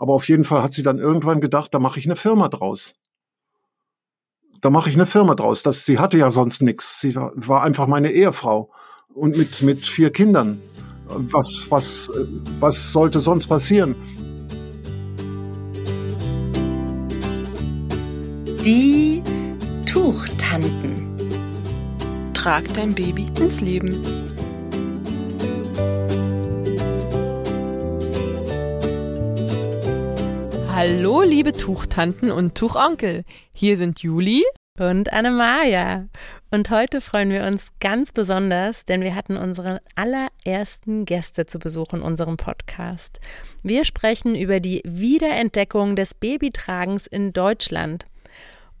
Aber auf jeden Fall hat sie dann irgendwann gedacht, da mache ich eine Firma draus. Da mache ich eine Firma draus. Das, sie hatte ja sonst nichts. Sie war, einfach meine Ehefrau und mit, mit vier Kindern. Was, was, was sollte sonst passieren? Die Tuchtanten. Trag dein Baby ins Leben. Hallo, liebe Tuchtanten und Tuchonkel. Hier sind Juli und Annemaja. Und heute freuen wir uns ganz besonders, denn wir hatten unsere allerersten Gäste zu Besuch in unserem Podcast. Wir sprechen über die Wiederentdeckung des Babytragens in Deutschland.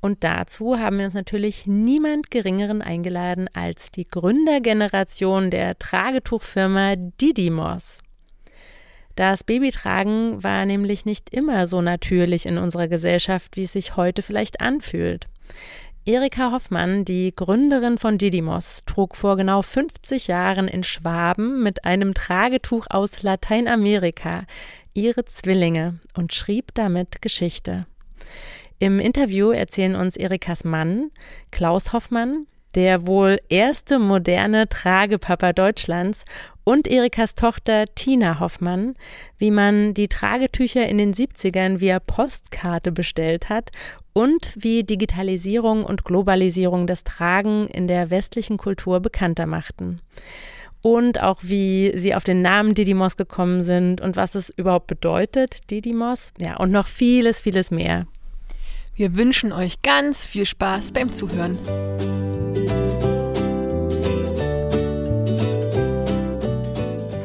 Und dazu haben wir uns natürlich niemand Geringeren eingeladen als die Gründergeneration der Tragetuchfirma Didymos. Das Babytragen war nämlich nicht immer so natürlich in unserer Gesellschaft, wie es sich heute vielleicht anfühlt. Erika Hoffmann, die Gründerin von Didymos, trug vor genau 50 Jahren in Schwaben mit einem Tragetuch aus Lateinamerika ihre Zwillinge und schrieb damit Geschichte. Im Interview erzählen uns Erikas Mann, Klaus Hoffmann, der wohl erste moderne Tragepapa Deutschlands und Erikas Tochter Tina Hoffmann, wie man die Tragetücher in den 70ern via Postkarte bestellt hat und wie Digitalisierung und Globalisierung das Tragen in der westlichen Kultur bekannter machten. Und auch wie sie auf den Namen Didymos gekommen sind und was es überhaupt bedeutet, Didymos. Ja, und noch vieles, vieles mehr. Wir wünschen euch ganz viel Spaß beim Zuhören.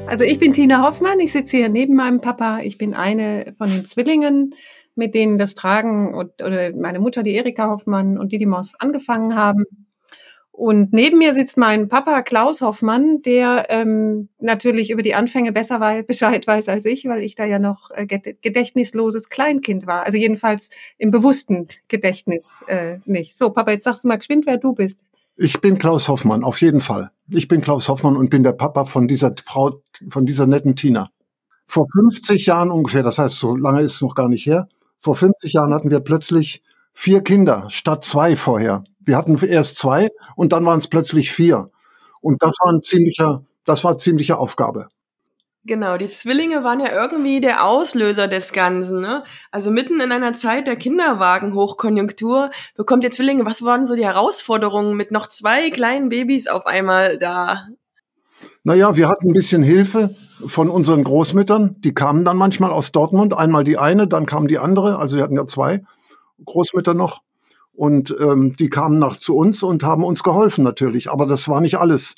Also ich bin Tina Hoffmann, ich sitze hier neben meinem Papa. Ich bin eine von den Zwillingen, mit denen das Tragen und, oder meine Mutter, die Erika Hoffmann und Didymos angefangen haben. Und neben mir sitzt mein Papa Klaus Hoffmann, der ähm, natürlich über die Anfänge besser weiß, Bescheid weiß als ich, weil ich da ja noch äh, gedächtnisloses Kleinkind war. Also jedenfalls im bewussten Gedächtnis äh, nicht. So, Papa, jetzt sagst du mal geschwind, wer du bist. Ich bin Klaus Hoffmann, auf jeden Fall. Ich bin Klaus Hoffmann und bin der Papa von dieser Frau, von dieser netten Tina. Vor 50 Jahren ungefähr, das heißt, so lange ist es noch gar nicht her, vor 50 Jahren hatten wir plötzlich vier Kinder statt zwei vorher. Wir hatten erst zwei und dann waren es plötzlich vier. Und das war ein ziemlicher, das war ziemliche Aufgabe. Genau, die Zwillinge waren ja irgendwie der Auslöser des Ganzen. Ne? Also mitten in einer Zeit der Kinderwagen-Hochkonjunktur bekommt ihr Zwillinge. Was waren so die Herausforderungen mit noch zwei kleinen Babys auf einmal da? Naja, wir hatten ein bisschen Hilfe von unseren Großmüttern. Die kamen dann manchmal aus Dortmund. Einmal die eine, dann kam die andere. Also wir hatten ja zwei Großmütter noch. Und ähm, die kamen nach zu uns und haben uns geholfen natürlich. Aber das war nicht alles.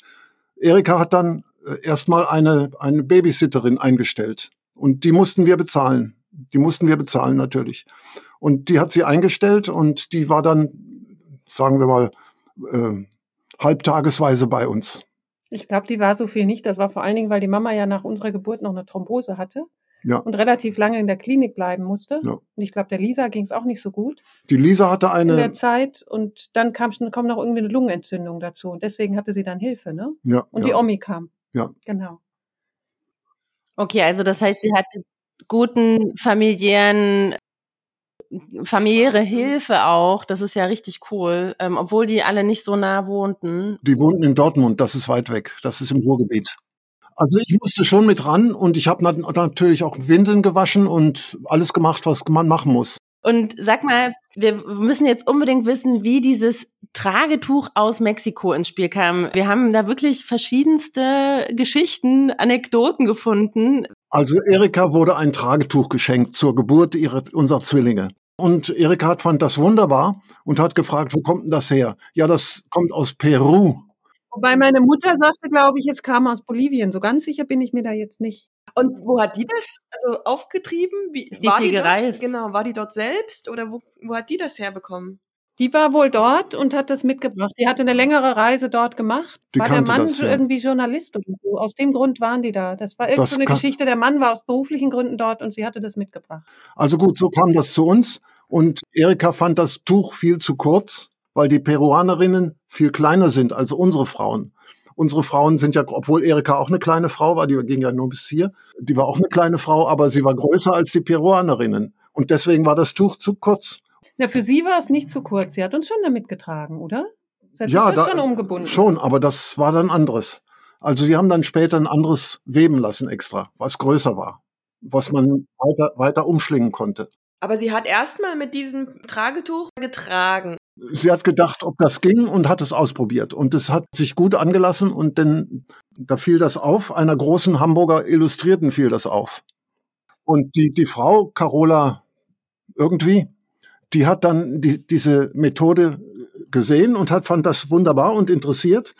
Erika hat dann erstmal eine, eine Babysitterin eingestellt. Und die mussten wir bezahlen. Die mussten wir bezahlen natürlich. Und die hat sie eingestellt und die war dann, sagen wir mal, äh, halbtagesweise bei uns. Ich glaube, die war so viel nicht. Das war vor allen Dingen, weil die Mama ja nach unserer Geburt noch eine Thrombose hatte ja. und relativ lange in der Klinik bleiben musste. Ja. Und ich glaube, der Lisa ging es auch nicht so gut. Die Lisa hatte eine. In der Zeit und dann kam, kam noch irgendwie eine Lungenentzündung dazu. Und deswegen hatte sie dann Hilfe, ne? Ja. Und ja. die Omi kam. Ja. Genau. Okay, also das heißt, sie hatte guten familiären familiäre Hilfe auch. Das ist ja richtig cool, ähm, obwohl die alle nicht so nah wohnten. Die wohnten in Dortmund, das ist weit weg. Das ist im Ruhrgebiet. Also ich musste schon mit ran und ich habe natürlich auch Windeln gewaschen und alles gemacht, was man machen muss. Und sag mal, wir müssen jetzt unbedingt wissen, wie dieses Tragetuch aus Mexiko ins Spiel kam. Wir haben da wirklich verschiedenste Geschichten, Anekdoten gefunden. Also Erika wurde ein Tragetuch geschenkt zur Geburt ihrer, unserer Zwillinge. Und Erika hat fand das wunderbar und hat gefragt, wo kommt denn das her? Ja, das kommt aus Peru. Wobei meine Mutter sagte, glaube ich, es kam aus Bolivien. So ganz sicher bin ich mir da jetzt nicht. Und wo hat die das also aufgetrieben? Wie, ist die viel gereist? Dort? Genau, war die dort selbst oder wo, wo hat die das herbekommen? Die war wohl dort und hat das mitgebracht. Die hatte eine längere Reise dort gemacht. Die war der Mann das, ja. irgendwie Journalist oder so. Aus dem Grund waren die da. Das war irgendwie so eine Geschichte. Der Mann war aus beruflichen Gründen dort und sie hatte das mitgebracht. Also gut, so kam das zu uns. Und Erika fand das Tuch viel zu kurz, weil die Peruanerinnen viel kleiner sind als unsere Frauen. Unsere Frauen sind ja, obwohl Erika auch eine kleine Frau war, die ging ja nur bis hier, die war auch eine kleine Frau, aber sie war größer als die Peruanerinnen. Und deswegen war das Tuch zu kurz. Ja, für sie war es nicht zu kurz. Sie hat uns schon damit getragen, oder? Sie hat Ja, das da- schon umgebunden. Schon, aber das war dann anderes. Also sie haben dann später ein anderes weben lassen extra, was größer war, was man weiter, weiter umschlingen konnte. Aber sie hat erstmal mit diesem Tragetuch getragen. Sie hat gedacht, ob das ging und hat es ausprobiert. Und es hat sich gut angelassen und dann, da fiel das auf, einer großen Hamburger Illustrierten fiel das auf. Und die, die Frau, Carola irgendwie, die hat dann die, diese Methode gesehen und hat, fand das wunderbar und interessiert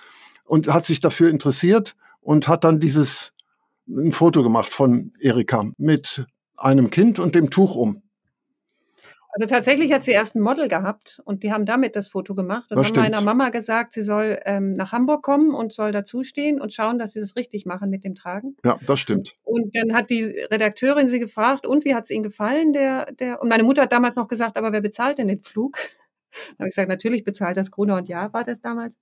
und hat sich dafür interessiert und hat dann dieses, ein Foto gemacht von Erika mit einem Kind und dem Tuch um. Also tatsächlich hat sie erst ein Model gehabt und die haben damit das Foto gemacht und Das haben stimmt. meiner Mama gesagt, sie soll ähm, nach Hamburg kommen und soll dazustehen und schauen, dass sie das richtig machen mit dem Tragen. Ja, das stimmt. Und dann hat die Redakteurin sie gefragt, und wie hat es Ihnen gefallen? Der, der, und meine Mutter hat damals noch gesagt, aber wer bezahlt denn den Flug? Da habe ich gesagt, natürlich bezahlt das Gruner und Ja, war das damals.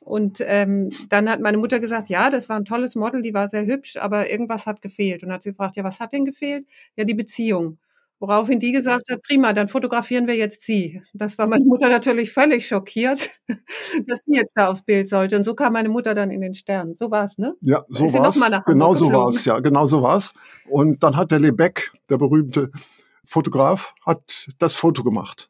Und ähm, dann hat meine Mutter gesagt, ja, das war ein tolles Model, die war sehr hübsch, aber irgendwas hat gefehlt. Und hat sie gefragt, ja, was hat denn gefehlt? Ja, die Beziehung. Woraufhin die gesagt hat, prima, dann fotografieren wir jetzt sie. Das war meine Mutter natürlich völlig schockiert, dass sie jetzt da aufs Bild sollte. Und so kam meine Mutter dann in den Stern. So war's, ne? Ja, so war's. nach Hamburg Genau so geflogen? war's, ja, genau so war's. Und dann hat der Lebeck, der berühmte Fotograf, hat das Foto gemacht.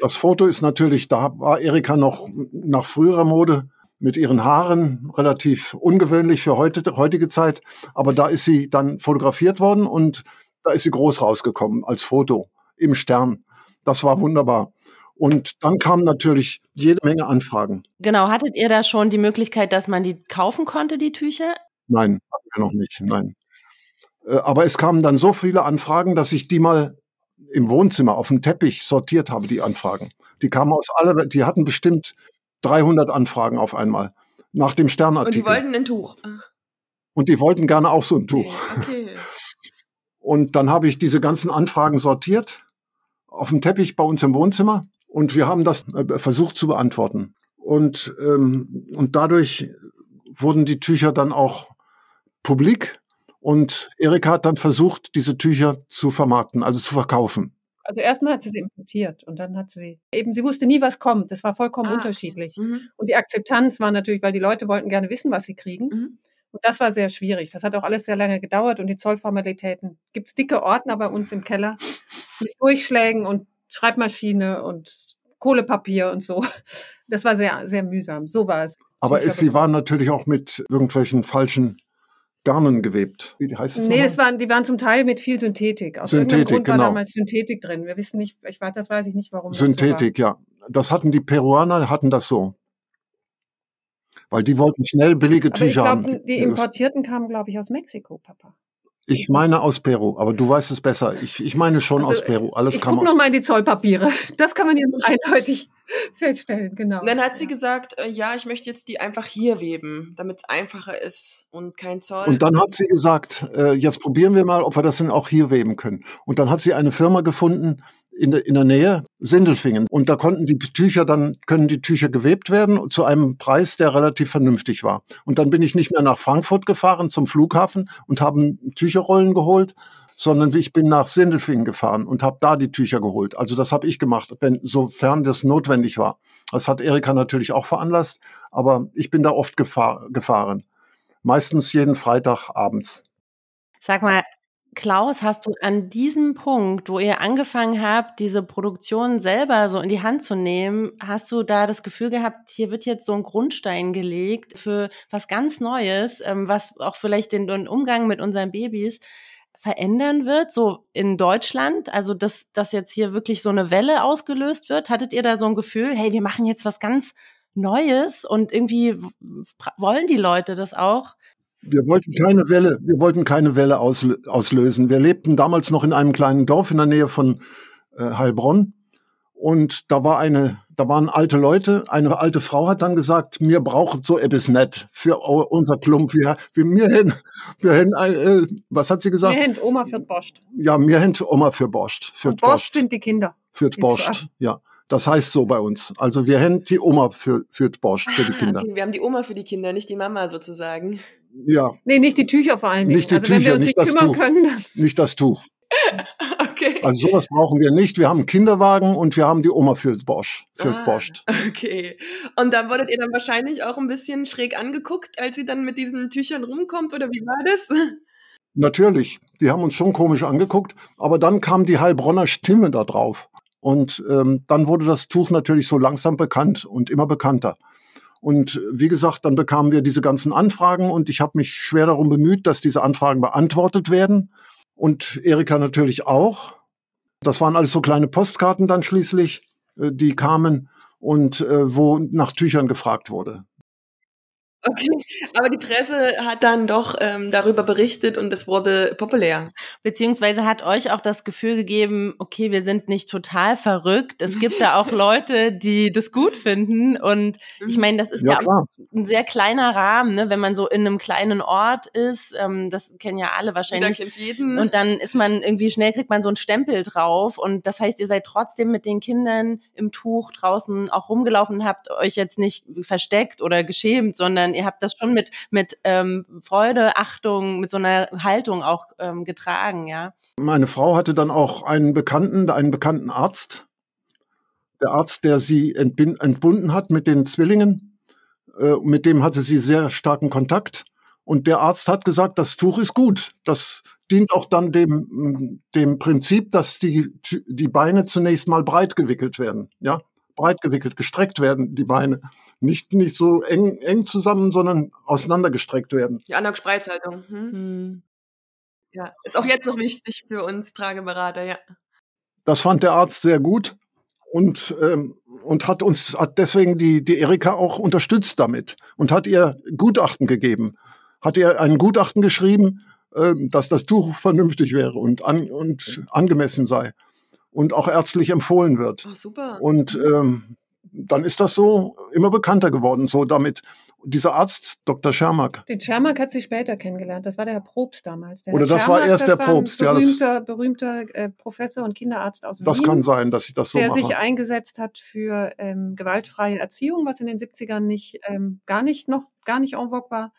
Das Foto ist natürlich, da war Erika noch nach früherer Mode mit ihren Haaren relativ ungewöhnlich für heute, heutige Zeit. Aber da ist sie dann fotografiert worden und da ist sie groß rausgekommen als Foto im Stern. Das war wunderbar. Und dann kamen natürlich jede Menge Anfragen. Genau, hattet ihr da schon die Möglichkeit, dass man die kaufen konnte, die Tücher? Nein, hatten wir noch nicht, nein. Äh, Aber es kamen dann so viele Anfragen, dass ich die mal im Wohnzimmer auf dem Teppich sortiert habe, die Anfragen. Die kamen aus aller, die hatten bestimmt 300 Anfragen auf einmal nach dem Und Sternartikel. die wollten ein Tuch. Und die wollten gerne auch so ein Tuch. Okay. Und dann habe ich diese ganzen Anfragen sortiert auf dem Teppich bei uns im Wohnzimmer und wir haben das äh, versucht zu beantworten. Und, ähm, und dadurch wurden die Tücher dann auch publik und Erika hat dann versucht, diese Tücher zu vermarkten, also zu verkaufen. Also erstmal hat sie sie importiert und dann hat sie eben, sie wusste nie, was kommt. Das war vollkommen Ah, unterschiedlich. Mhm. Und die Akzeptanz war natürlich, weil die Leute wollten gerne wissen, was sie kriegen. Mhm. Und das war sehr schwierig. Das hat auch alles sehr lange gedauert und die Zollformalitäten. Gibt's dicke Ordner bei uns im Keller mit Durchschlägen und Schreibmaschine und Kohlepapier und so. Das war sehr, sehr mühsam. So war es. Aber es, sie waren natürlich auch mit irgendwelchen falschen Garnen gewebt. Wie heißt es Nee, es waren, die waren zum Teil mit viel Synthetik. Aus Synthetik, Grund war genau. damals Synthetik drin. Wir wissen nicht, ich weiß, das weiß ich nicht, warum. das so war. Synthetik, ja. Das hatten die Peruaner, hatten das so. Weil die wollten schnell billige Aber ich Tücher glaube, haben. die Importierten kamen, glaube ich, aus Mexiko, Papa. Ich meine aus Peru, aber du weißt es besser. Ich, ich meine schon Also, aus Peru. Alles ich kam gucke aus. noch mal in die Zollpapiere. Das kann man hier eindeutig feststellen, genau. Und dann hat sie gesagt, äh, ja, ich möchte jetzt die einfach hier weben, damit es einfacher ist und kein Zoll. Und dann hat sie gesagt, äh, jetzt probieren wir mal, ob wir das denn auch hier weben können. Und dann hat sie eine Firma gefunden in, der in der Nähe, Sindelfingen. Und da konnten die Tücher dann, können die Tücher gewebt werden zu einem Preis, der relativ vernünftig war. Und dann bin ich nicht mehr nach Frankfurt gefahren zum Flughafen und habe Tücherrollen geholt, sondern ich bin nach Sindelfingen gefahren und habe da die Tücher geholt. Also das habe ich gemacht, wenn, sofern das notwendig war. Das hat Erika natürlich auch veranlasst, aber ich bin da oft gefahr, gefahren. Meistens jeden Freitag abends. Sag mal, Klaus, hast du an diesem Punkt, wo ihr angefangen habt, diese Produktion selber so in die Hand zu nehmen, hast du da das Gefühl gehabt, hier wird jetzt so ein Grundstein gelegt für was ganz Neues, ähm, was auch vielleicht den, Umgang mit unseren Babys verändern wird, so in Deutschland? Also, dass, dass jetzt hier wirklich so eine Welle ausgelöst wird? Hattet ihr da so ein Gefühl, hey, wir machen jetzt was ganz Neues und irgendwie wollen die Leute das auch? Wir wollten keine Welle, wir wollten keine Welle auslö auslösen. Wir lebten damals noch in einem kleinen Dorf in der Nähe von äh, Heilbronn. Und da war eine, da waren alte Leute. Eine alte Frau hat dann gesagt, mir braucht so etwas nicht für unser Klump. Wir, wir, mir hin, wir hin, äh, was hat sie gesagt? Mir händ Oma für Borscht. Ja, mir hin Oma für Borscht. Für Und Borscht sind die Kinder. für die Borscht, ja. Das heißt so bei uns. Also wir haben die Oma für, für Borscht, für die Kinder. Okay, wir haben die Oma für die Kinder, nicht die Mama sozusagen. Ja, Nee, nicht die Tücher vor allen Dingen. Nicht die also wenn Tücher, wir uns nicht das kümmern Tuch. können, nicht das Tuch. Okay. Also sowas brauchen wir nicht. Wir haben einen Kinderwagen und wir haben die Oma für Borscht. Für Ah. Borscht. Okay. Und da wurdet ihr dann wahrscheinlich auch ein bisschen schräg angeguckt, als sie dann mit diesen Tüchern rumkommt, oder wie war das? Natürlich, die haben uns schon komisch angeguckt, aber dann kam die Heilbronner Stimme da drauf. Und ähm, dann wurde das Tuch natürlich so langsam bekannt und immer bekannter. Und wie gesagt, dann bekamen wir diese ganzen Anfragen und ich habe mich schwer darum bemüht, dass diese Anfragen beantwortet werden. Und Erika natürlich auch. Das waren alles so kleine Postkarten dann schließlich, äh, die kamen und äh, wo nach Tüchern gefragt wurde. Okay. Aber die Presse hat dann doch ähm, darüber berichtet und es wurde populär. Beziehungsweise hat euch auch das Gefühl gegeben, okay, wir sind nicht total verrückt. Es gibt da auch Leute, die das gut finden. Und ich meine, das ist ja, Ja, ein sehr kleiner Rahmen, ne? wenn man so in einem kleinen Ort ist. Ähm, das kennen ja alle Jeder wahrscheinlich. kennt jeden. Und dann ist man irgendwie schnell, kriegt man so ein Stempel drauf. Und das heißt, ihr seid trotzdem mit den Kindern im Tuch draußen auch rumgelaufen und habt euch jetzt nicht versteckt oder geschämt, sondern ihr habt das schon mit, mit ähm, Freude, Achtung, mit so einer Haltung auch ähm, getragen, ja. Meine Frau hatte dann auch einen Bekannten, einen bekannten Arzt. Der Arzt, der sie entbunden hat mit den Zwillingen, äh, mit dem hatte sie sehr starken Kontakt. Und der Arzt hat gesagt, das Tuch ist gut. Das dient auch dann dem, dem Prinzip, dass die, die Beine zunächst mal breit gewickelt werden. Ja, breit gewickelt, gestreckt werden, die Beine. Nicht, nicht so eng, eng zusammen, sondern auseinandergestreckt werden. Die Anok Spreizhaltung. Hm? Ja. Ist auch jetzt noch wichtig für uns Trageberater, ja. Das fand der Arzt sehr gut und, ähm, und hat uns hat deswegen die, die Erika auch unterstützt damit und hat ihr Gutachten gegeben. Hat ihr ein Gutachten geschrieben, ähm, dass das Tuch vernünftig wäre und, an, und angemessen sei und auch ärztlich empfohlen wird. Oh, super. Und ähm, dann ist das so immer bekannter geworden, so damit. Dieser Arzt, Dr. Schermack, Den Schermack hat sie später kennengelernt. Das war der Herr Probst damals. Der Oder Herr das war Schermack, erst das der war ein Probst, ja, das- Berühmter, berühmter äh, Professor und Kinderarzt aus das Wien. kann sein, dass ich das so der mache. sich eingesetzt hat für ähm, gewaltfreie Erziehung, was in den 70ern nicht, ähm, gar nicht noch, gar nicht en vogue war.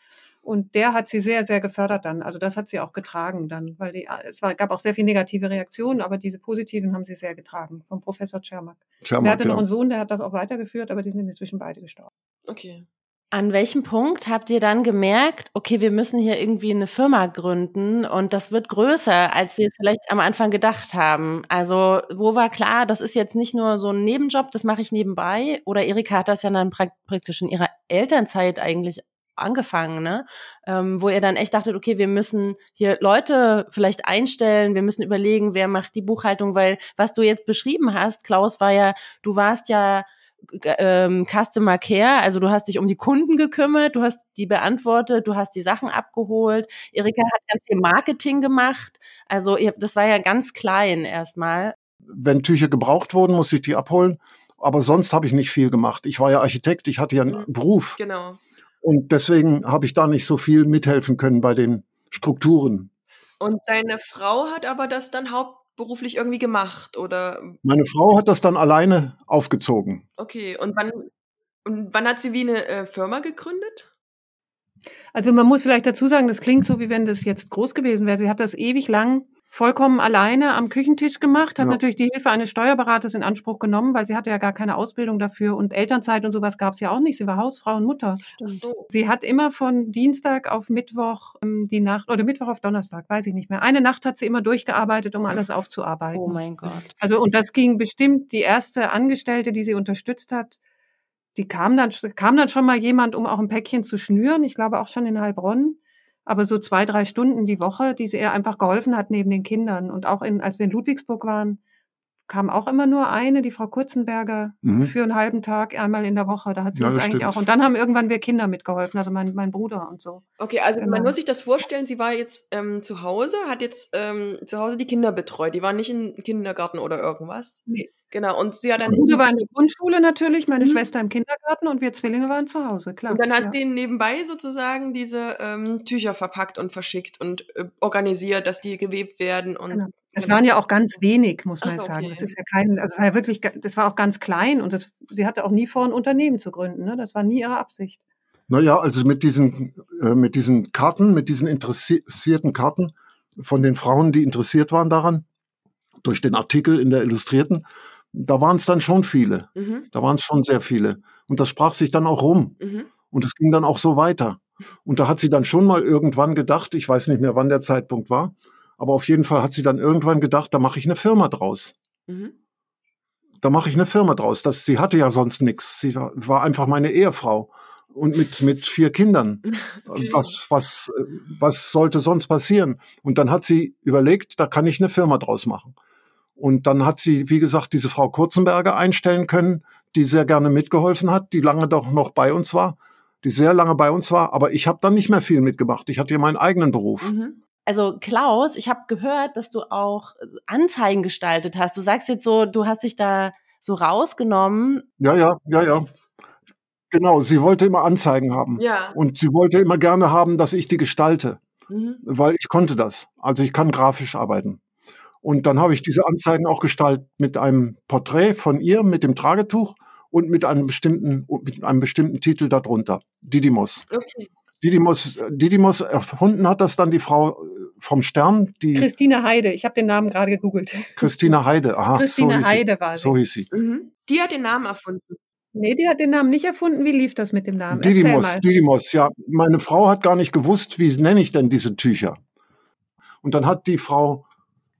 Und der hat sie sehr, sehr gefördert dann. Also das hat sie auch getragen dann, weil die, es war, gab auch sehr viele negative Reaktionen, aber diese positiven haben sie sehr getragen vom Professor Czermak. Der Schermack, hatte noch ja. einen Sohn, der hat das auch weitergeführt, aber die sind inzwischen beide gestorben. Okay. An welchem Punkt habt ihr dann gemerkt, okay, wir müssen hier irgendwie eine Firma gründen und das wird größer, als wir es vielleicht am Anfang gedacht haben? Also, wo war klar, das ist jetzt nicht nur so ein Nebenjob, das mache ich nebenbei? Oder Erika hat das ja dann prak- praktisch in ihrer Elternzeit eigentlich angefangen, ne? Ähm, wo ihr dann echt dachtet, okay, wir müssen hier Leute vielleicht einstellen, wir müssen überlegen, wer macht die Buchhaltung, weil was du jetzt beschrieben hast, Klaus, war ja, du warst ja ähm, Customer Care, also du hast dich um die Kunden gekümmert, du hast die beantwortet, du hast die Sachen abgeholt. Erika hat ganz viel Marketing gemacht. Also ihr, das war ja ganz klein erstmal. wenn Tücher gebraucht wurden, musste ich die abholen. Aber sonst habe ich nicht viel gemacht. Ich war ja Architekt, ich hatte ja einen Mhm. Beruf. Genau. Und deswegen habe ich da nicht so viel mithelfen können bei den Strukturen. Und deine Frau hat aber das dann hauptberuflich irgendwie gemacht, oder? Meine Frau hat das dann alleine aufgezogen. Okay. Und wann, und wann hat sie wie eine äh, Firma gegründet? Also man muss vielleicht dazu sagen, das klingt so, wie wenn das jetzt groß gewesen wäre. Sie hat das ewig lang vollkommen alleine am Küchentisch gemacht, hat Ja. natürlich die Hilfe eines Steuerberaters in Anspruch genommen, weil sie hatte ja gar keine Ausbildung dafür und Elternzeit und sowas gab es ja auch nicht. Sie war Hausfrau und Mutter. Ach so. Sie hat immer von Dienstag auf Mittwoch ähm, die Nacht oder Mittwoch auf Donnerstag, weiß ich nicht mehr. Eine Nacht hat sie immer durchgearbeitet, um alles aufzuarbeiten. Oh mein Gott. Also und das ging bestimmt die erste Angestellte, die sie unterstützt hat. Die kam dann kam dann schon mal jemand, um auch ein Päckchen zu schnüren. Ich glaube auch schon in Heilbronn. Aber so zwei drei Stunden die Woche, die sie ihr einfach geholfen hat neben den Kindern und auch in, als wir in Ludwigsburg waren, kam auch immer nur eine, die Frau Kurzenberger, Mhm. für einen halben Tag einmal in der Woche. Da hat sie Ja, das das eigentlich stimmt. auch. Und dann haben irgendwann wir Kinder mitgeholfen, also mein, mein Bruder und so. Okay, also man Genau. muss sich das vorstellen, sie war jetzt ähm, zu Hause, hat jetzt ähm, zu Hause die Kinder betreut. Die waren nicht im Kindergarten oder irgendwas. Nee. Genau, und sie hat dann, Mein Bruder war in der Grundschule natürlich, meine Mhm. Schwester im Kindergarten und wir Zwillinge waren zu Hause, klar. und dann hat ja. sie nebenbei sozusagen diese ähm, Tücher verpackt und verschickt und äh, organisiert, dass die gewebt werden und Genau. Das waren ja auch ganz wenig, muss man so, sagen. okay. Das ist ja kein, also war ja wirklich, das war auch ganz klein und das, sie hatte auch nie vor, ein Unternehmen zu gründen. Ne? Das war nie ihre Absicht. Naja, also mit diesen, äh, mit diesen Karten, mit diesen interessierten Karten von den Frauen, die interessiert waren daran, durch den Artikel in der Illustrierten, da waren es dann schon viele. Mhm. Da waren es schon sehr viele. Und das sprach sich dann auch rum. Mhm. Und es ging dann auch so weiter. Und da hat sie dann schon mal irgendwann gedacht, ich weiß nicht mehr, wann der Zeitpunkt war, aber auf jeden Fall hat sie dann irgendwann gedacht, da mache ich eine Firma draus. Mhm. Da mache ich eine Firma draus. Das, sie hatte ja sonst nichts. Sie war, einfach meine Ehefrau. Und mit, mit vier Kindern. Okay. Was, was, was sollte sonst passieren? Und dann hat sie überlegt, da kann ich eine Firma draus machen. Und dann hat sie, wie gesagt, diese Frau Kurzenberger einstellen können, die sehr gerne mitgeholfen hat, die lange doch noch bei uns war, die sehr lange bei uns war. Aber ich habe dann nicht mehr viel mitgemacht. Ich hatte ja meinen eigenen Beruf. Mhm. Also Klaus, ich habe gehört, dass du auch äh, Anzeigen gestaltet hast. Du sagst jetzt so, du hast dich da so rausgenommen. Ja, ja, ja, ja. Genau, sie wollte immer Anzeigen haben. Ja. Und sie wollte immer gerne haben, dass ich die gestalte. Mhm. weil ich konnte das. Also ich kann grafisch arbeiten. Und dann habe ich diese Anzeigen auch gestaltet mit einem Porträt von ihr, mit dem Tragetuch und mit einem bestimmten, mit einem bestimmten Titel darunter. Didymos. Okay. Didymos, Didymos erfunden hat das dann die Frau äh, vom Stern, die Christine Heide, ich habe den Namen gerade gegoogelt. Christina Heide. Aha, Christine so hieß Heide sie. war sie. So hieß sie. Mhm. Die hat den Namen erfunden. Nee, die hat den Namen nicht erfunden. Wie lief das mit dem Namen? Didymos, mal. Didymos, ja. Meine Frau hat gar nicht gewusst, wie nenne ich denn diese Tücher. Und dann hat die Frau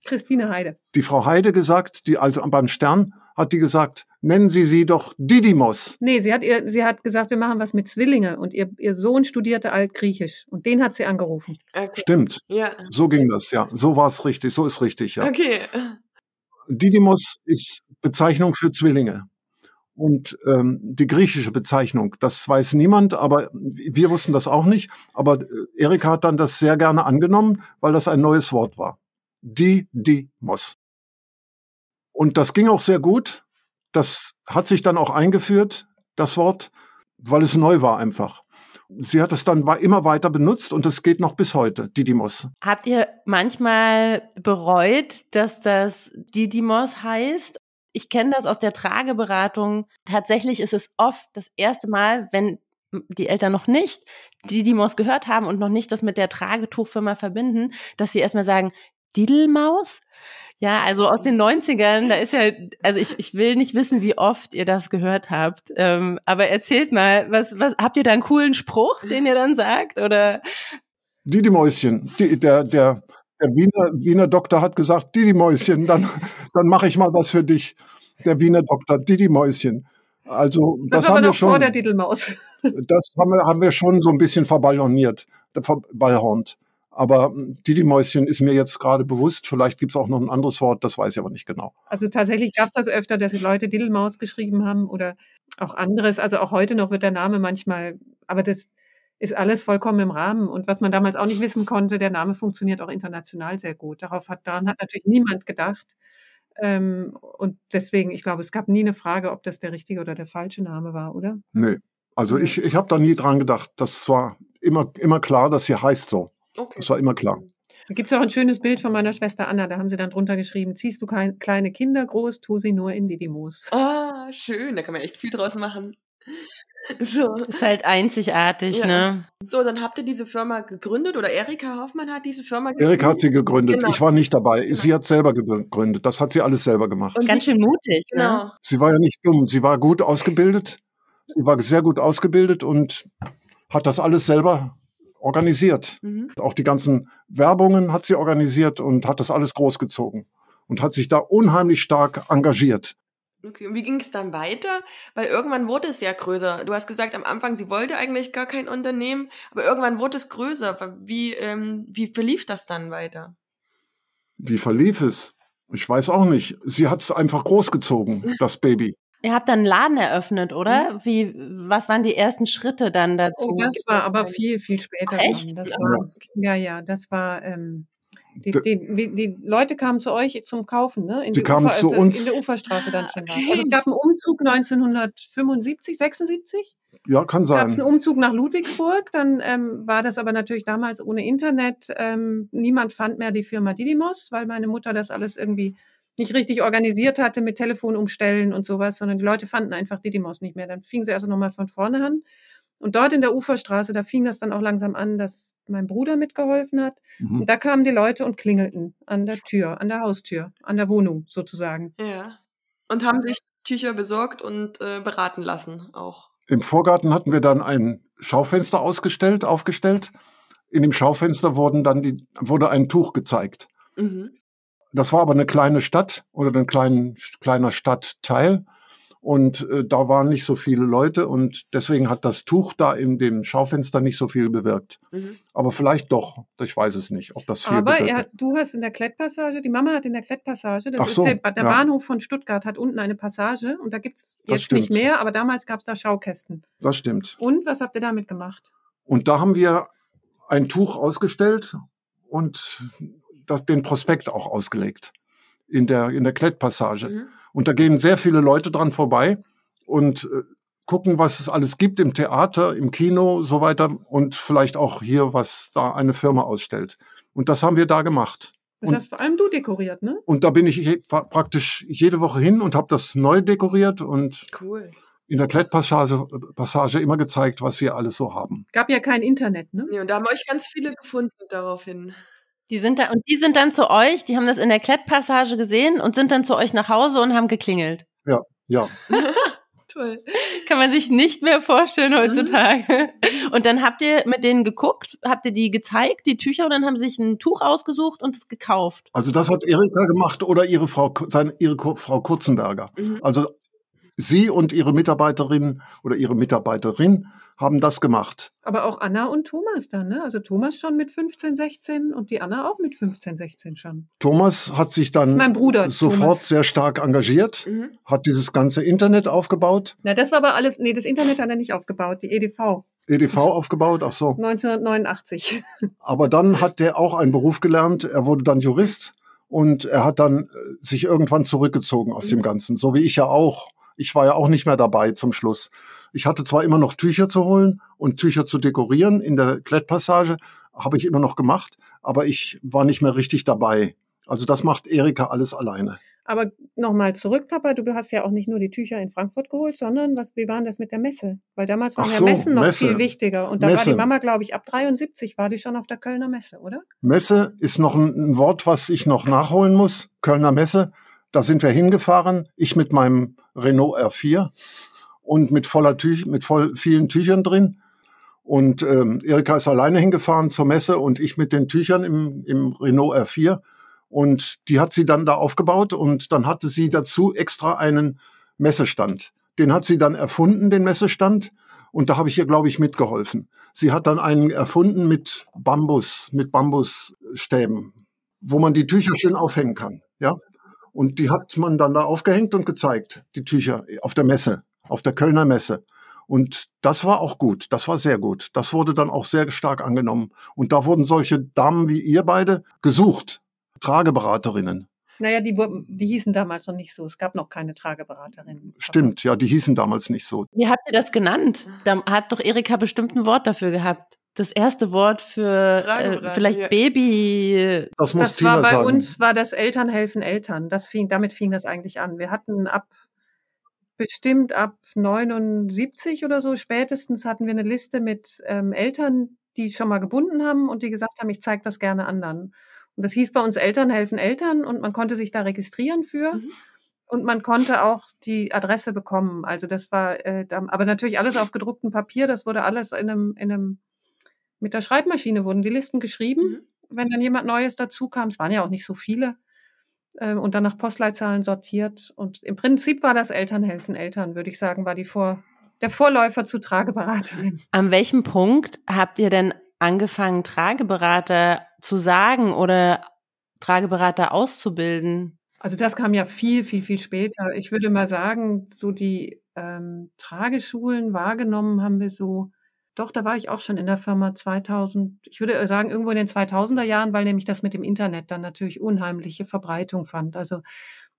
Christine Heide. die Frau Heide gesagt, die also beim Stern hat die gesagt, nennen Sie sie doch Didymos. Nee, sie hat, ihr, sie hat gesagt, wir machen was mit Zwillinge und ihr, ihr Sohn studierte Altgriechisch und den hat sie angerufen. Okay. Stimmt, Ja. so ging das, ja. So war es richtig, so ist richtig, ja. Okay. Didymos ist Bezeichnung für Zwillinge. Und ähm, die griechische Bezeichnung, das weiß niemand, aber wir wussten das auch nicht. Aber äh, Erika hat dann das sehr gerne angenommen, weil das ein neues Wort war. Didymos. Und das ging auch sehr gut. Das hat sich dann auch eingeführt, das Wort, weil es neu war einfach. Sie hat es dann immer weiter benutzt und es geht noch bis heute, Didymos. Habt ihr manchmal bereut, dass das Didymos heißt? Ich kenne das aus der Trageberatung. Tatsächlich ist es oft das erste Mal, wenn die Eltern noch nicht Didymos gehört haben und noch nicht das mit der Tragetuchfirma verbinden, dass sie erstmal sagen, Didelmaus? Ja, also aus den 90ern, da ist ja, also ich, ich will nicht wissen, wie oft ihr das gehört habt, ähm, aber erzählt mal, was, was, habt ihr da einen coolen Spruch, den ihr dann sagt, oder? Didymäuschen, die, der, der, der Wiener, Wiener Doktor hat gesagt, Didymäuschen, dann, dann mache ich mal was für dich. Der Wiener Doktor, Didymäuschen. Also, Das, das, war aber haben wir noch vor schon, das haben wir, haben wir schon so ein bisschen verballoniert, verballhornt. Aber mm, Didymäuschen ist mir jetzt gerade bewusst. Vielleicht gibt es auch noch ein anderes Wort, das weiß ich aber nicht genau. Also tatsächlich gab es das öfter, dass Leute Diddlemaus geschrieben haben oder auch anderes. Also auch heute noch wird der Name manchmal, aber das ist alles vollkommen im Rahmen. Und was man damals auch nicht wissen konnte, der Name funktioniert auch international sehr gut. Darauf hat, daran hat natürlich niemand gedacht. Ähm, und deswegen, ich glaube, es gab nie eine Frage, ob das der richtige oder der falsche Name war, oder? Nee. Also ich, ich habe da nie dran gedacht. Das war immer, immer klar, dass sie heißt so. Okay. Das war immer klar. Da gibt es auch ein schönes Bild von meiner Schwester Anna, da haben sie dann drunter geschrieben, ziehst du kein, kleine Kinder groß, tu sie nur in Didymos. Ah, schön. Da kann man echt viel draus machen. So. Ist halt einzigartig, Ja. ne? So, dann habt ihr diese Firma gegründet oder Erika Hoffmann hat diese Firma gegründet. Erika hat sie gegründet. Genau. Ich war nicht dabei. Sie hat selber gegründet. Das hat sie alles selber gemacht. Und Ganz schön mutig, ne? Genau. Sie war ja nicht dumm. Sie war gut ausgebildet. Sie war sehr gut ausgebildet und hat das alles selber organisiert. Mhm. Auch die ganzen Werbungen hat sie organisiert und hat das alles großgezogen und hat sich da unheimlich stark engagiert. Okay, und wie ging es dann weiter? Weil irgendwann wurde es ja größer. Du hast gesagt, am Anfang, sie wollte eigentlich gar kein Unternehmen, aber irgendwann wurde es größer. Wie, ähm, wie verlief das dann weiter? Wie verlief es? Ich weiß auch nicht. Sie hat es einfach großgezogen, das Baby. Ihr habt dann einen Laden eröffnet, oder? Wie, was waren die ersten Schritte dann dazu? Oh, das war aber viel, viel später. Ach, echt? Das Ja. war, ja, ja, das war, ähm, die, die, die Leute kamen zu euch zum Kaufen, ne? In Die kamen zu also uns. In der Uferstraße dann schon. Okay. Was. Also es gab einen Umzug 1975, 76? Ja, kann gab es sein. einen Umzug nach Ludwigsburg. Dann ähm, war das aber natürlich damals ohne Internet. Ähm, niemand fand mehr die Firma Didymos, weil meine Mutter das alles irgendwie nicht richtig organisiert hatte mit Telefonumstellen und sowas, sondern die Leute fanden einfach Didymos nicht mehr. Dann fing sie also nochmal von vorne an. Und dort in der Uferstraße, da fing das dann auch langsam an, dass mein Bruder mitgeholfen hat. Mhm. Und da kamen die Leute und klingelten an der Tür, an der Haustür, an der Wohnung sozusagen. Ja. Und haben sich Tücher besorgt und äh, beraten lassen auch. Im Vorgarten hatten wir dann ein Schaufenster ausgestellt, aufgestellt. In dem Schaufenster wurden dann die, wurde ein Tuch gezeigt. Mhm. Das war aber eine kleine Stadt oder ein kleinen, kleiner Stadtteil. Und äh, da waren nicht so viele Leute und deswegen hat das Tuch da in dem Schaufenster nicht so viel bewirkt. Mhm. Aber vielleicht doch. Ich weiß es nicht, ob das viel Aber er, hat. du hast in der Klettpassage, die Mama hat in der Klettpassage, das Ach ist so, der, der ja. Bahnhof von Stuttgart, hat unten eine Passage und da gibt's Das jetzt nicht mehr, aber damals gab's da Schaukästen. Das stimmt. Und was habt ihr damit gemacht? Und da haben wir ein Tuch ausgestellt und das, den Prospekt auch ausgelegt in der, in der Klettpassage. Mhm. Und da gehen sehr viele Leute dran vorbei und äh, gucken, was es alles gibt im Theater, im Kino, so weiter und vielleicht auch hier, was da eine Firma ausstellt. Und das haben wir da gemacht. Das Und- hast vor allem du dekoriert, ne? Und da bin ich je, praktisch jede Woche hin und habe das neu dekoriert und Cool. in der Klettpassage Passage immer gezeigt, was wir alles so haben. Gab ja kein Internet, ne? Nee, und da haben euch ganz viele gefunden daraufhin. Die sind da und die sind dann zu euch, die haben das in der Klettpassage gesehen und sind dann zu euch nach Hause und haben geklingelt. Ja, Toll. Kann man sich nicht mehr vorstellen Mhm. heutzutage. Und dann habt ihr mit denen geguckt, habt ihr die gezeigt, die Tücher, und dann haben sie sich ein Tuch ausgesucht und es gekauft. also das hat Erika gemacht oder ihre Frau, seine, ihre Frau Kurzenberger. Mhm. Also sie und ihre Mitarbeiterin oder ihre Mitarbeiterin haben das gemacht. Aber auch Anna und Thomas dann, ne? Also Thomas schon mit 15, 16 und die Anna auch mit 15, 16 schon. Thomas hat sich dann Bruder. sofort Thomas. sehr stark engagiert, Mhm. hat dieses ganze Internet aufgebaut, Na, das war aber alles, nee, das Internet hat er nicht aufgebaut, die EDV, EDV aufgebaut, ach so. 1989. Aber dann hat er auch einen Beruf gelernt. Er wurde dann Jurist und er hat dann äh, sich irgendwann zurückgezogen aus dem Ganzen. So wie ich ja auch. Ich war ja auch nicht mehr dabei zum Schluss. Ich hatte zwar immer noch Tücher zu holen und Tücher zu dekorieren in der Klettpassage, habe ich immer noch gemacht, aber ich war nicht mehr richtig dabei. Also das macht Erika alles alleine. Aber nochmal zurück, Papa, du hast ja auch nicht nur die Tücher in Frankfurt geholt, sondern was, wie war denn das mit der Messe? Weil damals waren Ach ja so, Messen noch Messe. viel wichtiger. Und da war Messe. die Mama, glaube ich, ab 73 war die schon auf der Kölner Messe, oder? Messe ist noch ein, ein Wort, was ich noch nachholen muss. Kölner Messe. Da sind wir hingefahren. Ich mit meinem Renault R4 und mit voller Tüch, mit voll vielen Tüchern drin. Und ähm, Erika ist alleine hingefahren zur Messe und ich mit den Tüchern im, im Renault R4. Und die hat sie dann da aufgebaut und dann hatte sie dazu extra einen Messestand. Den hat sie dann erfunden, den Messestand. Und da habe ich ihr, glaube ich, mitgeholfen. Sie hat dann einen erfunden mit Bambus, mit Bambusstäben, wo man die Tücher schön aufhängen kann. Ja. Und die hat man dann da aufgehängt und gezeigt, die Tücher auf der Messe, auf der Kölner Messe. Und das war auch gut, das war sehr gut. Das wurde dann auch sehr stark angenommen. Und da wurden solche Damen wie ihr beide gesucht, Trageberaterinnen. Naja, die, die hießen damals noch nicht so. Es gab noch keine Trageberaterinnen. Stimmt, ja, die hießen damals nicht so. Wie habt ihr das genannt? Da hat doch Erika bestimmt ein Wort dafür gehabt. Das erste Wort für äh, vielleicht ja. Baby. Das muss Das Tina war bei sagen. uns, war das Eltern helfen Eltern. Das fing, damit fing das eigentlich an. Wir hatten ab, bestimmt ab 79 oder so spätestens hatten wir eine Liste mit ähm, Eltern, die schon mal gebunden haben und die gesagt haben, ich zeige das gerne anderen. Und das hieß bei uns Eltern helfen Eltern und man konnte sich da registrieren für. Mhm. Und man konnte auch die Adresse bekommen. Also das war, äh, aber natürlich alles auf gedrucktem Papier. Das wurde alles in einem, in einem, mit der Schreibmaschine wurden die Listen geschrieben Mhm. wenn dann jemand Neues dazu kam, es waren ja auch nicht so viele, ähm, und dann nach Postleitzahlen sortiert. Und im Prinzip war das Elternhelfen Eltern, würde ich sagen, war die Vor der Vorläufer zu Trageberaterin. An welchem Punkt habt ihr denn angefangen, Trageberater zu sagen oder Trageberater auszubilden? Also das kam ja viel, viel, viel später. Ich würde mal sagen, so die ähm, Trageschulen wahrgenommen haben wir so, doch, da war ich auch schon in der Firma 2000, ich würde sagen irgendwo in den 2000er Jahren, weil nämlich das mit dem Internet dann natürlich unheimliche Verbreitung fand. Also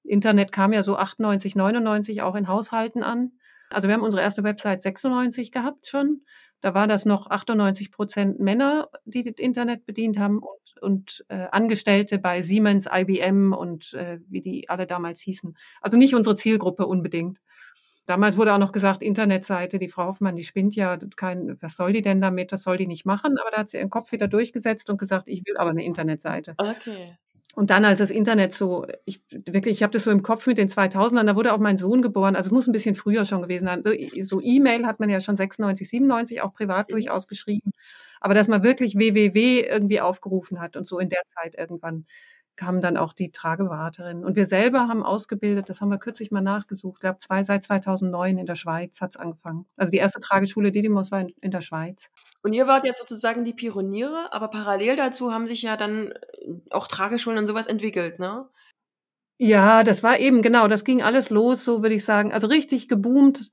Internet kam ja so 98, 99 auch in Haushalten an. Also wir haben unsere erste Website 96 gehabt schon. Da war das noch 98 Prozent Männer, die das Internet bedient haben und, und äh, Angestellte bei Siemens, IBM und äh, wie die alle damals hießen. Also nicht unsere Zielgruppe unbedingt. Damals wurde auch noch gesagt, Internetseite, die Frau Hoffmann, die spinnt ja, kein, was soll die denn damit, was soll die nicht machen? Aber da hat sie ihren Kopf wieder durchgesetzt und gesagt, ich will aber eine Internetseite. Okay. Und dann, als das Internet so, ich wirklich, ich habe das so im Kopf mit den 2000ern, da wurde auch mein Sohn geboren, also es muss ein bisschen früher schon gewesen sein. So, so E-Mail hat man ja schon 96, 97 auch privat mhm. durchaus geschrieben. Aber dass man wirklich www irgendwie aufgerufen hat und so in der Zeit irgendwann kamen dann auch die Trageberaterinnen. Und wir selber haben ausgebildet, das haben wir kürzlich mal nachgesucht, gab zwei, seit 2009 in der Schweiz hat's angefangen. Also die erste Trageschule Didymos war in, in, der Schweiz. Und ihr wart jetzt sozusagen die Pioniere, aber parallel dazu haben sich ja dann äh, auch Trageschulen und sowas entwickelt, ne? Ja, das war eben, genau, das ging alles los, so würde ich sagen. Also richtig geboomt,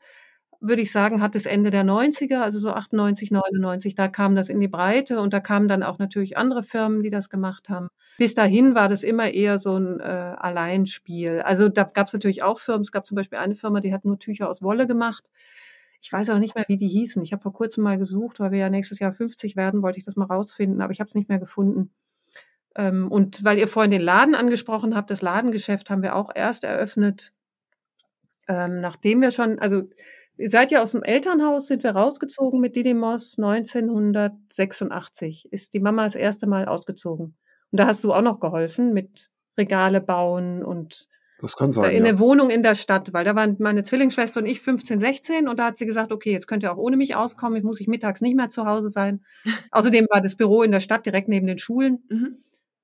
würde ich sagen, hat das Ende der 90er, also so 98, 99, da kam das in die Breite und da kamen dann auch natürlich andere Firmen, die das gemacht haben. Bis dahin war das immer eher so ein äh, Alleinspiel. Also da gab es natürlich auch Firmen. Es gab zum Beispiel eine Firma, die hat nur Tücher aus Wolle gemacht. Ich weiß auch nicht mehr, wie die hießen. Ich habe vor kurzem mal gesucht, weil wir ja nächstes Jahr 50 werden, wollte ich das mal rausfinden, aber ich habe es nicht mehr gefunden. Ähm, und weil ihr vorhin den Laden angesprochen habt, das Ladengeschäft haben wir auch erst eröffnet, ähm, nachdem wir schon, also ihr seid ja aus dem Elternhaus, sind wir rausgezogen mit Didymos 1986. Ist die Mama das erste Mal ausgezogen. Und da hast du auch noch geholfen mit Regale bauen und das kann sein, in ja. der Wohnung in der Stadt, weil da waren meine Zwillingsschwester und ich 15, 16 und da hat sie gesagt, okay, jetzt könnt ihr auch ohne mich auskommen, ich muss ich mittags nicht mehr zu Hause sein. Außerdem war das Büro in der Stadt direkt neben den Schulen. Mhm.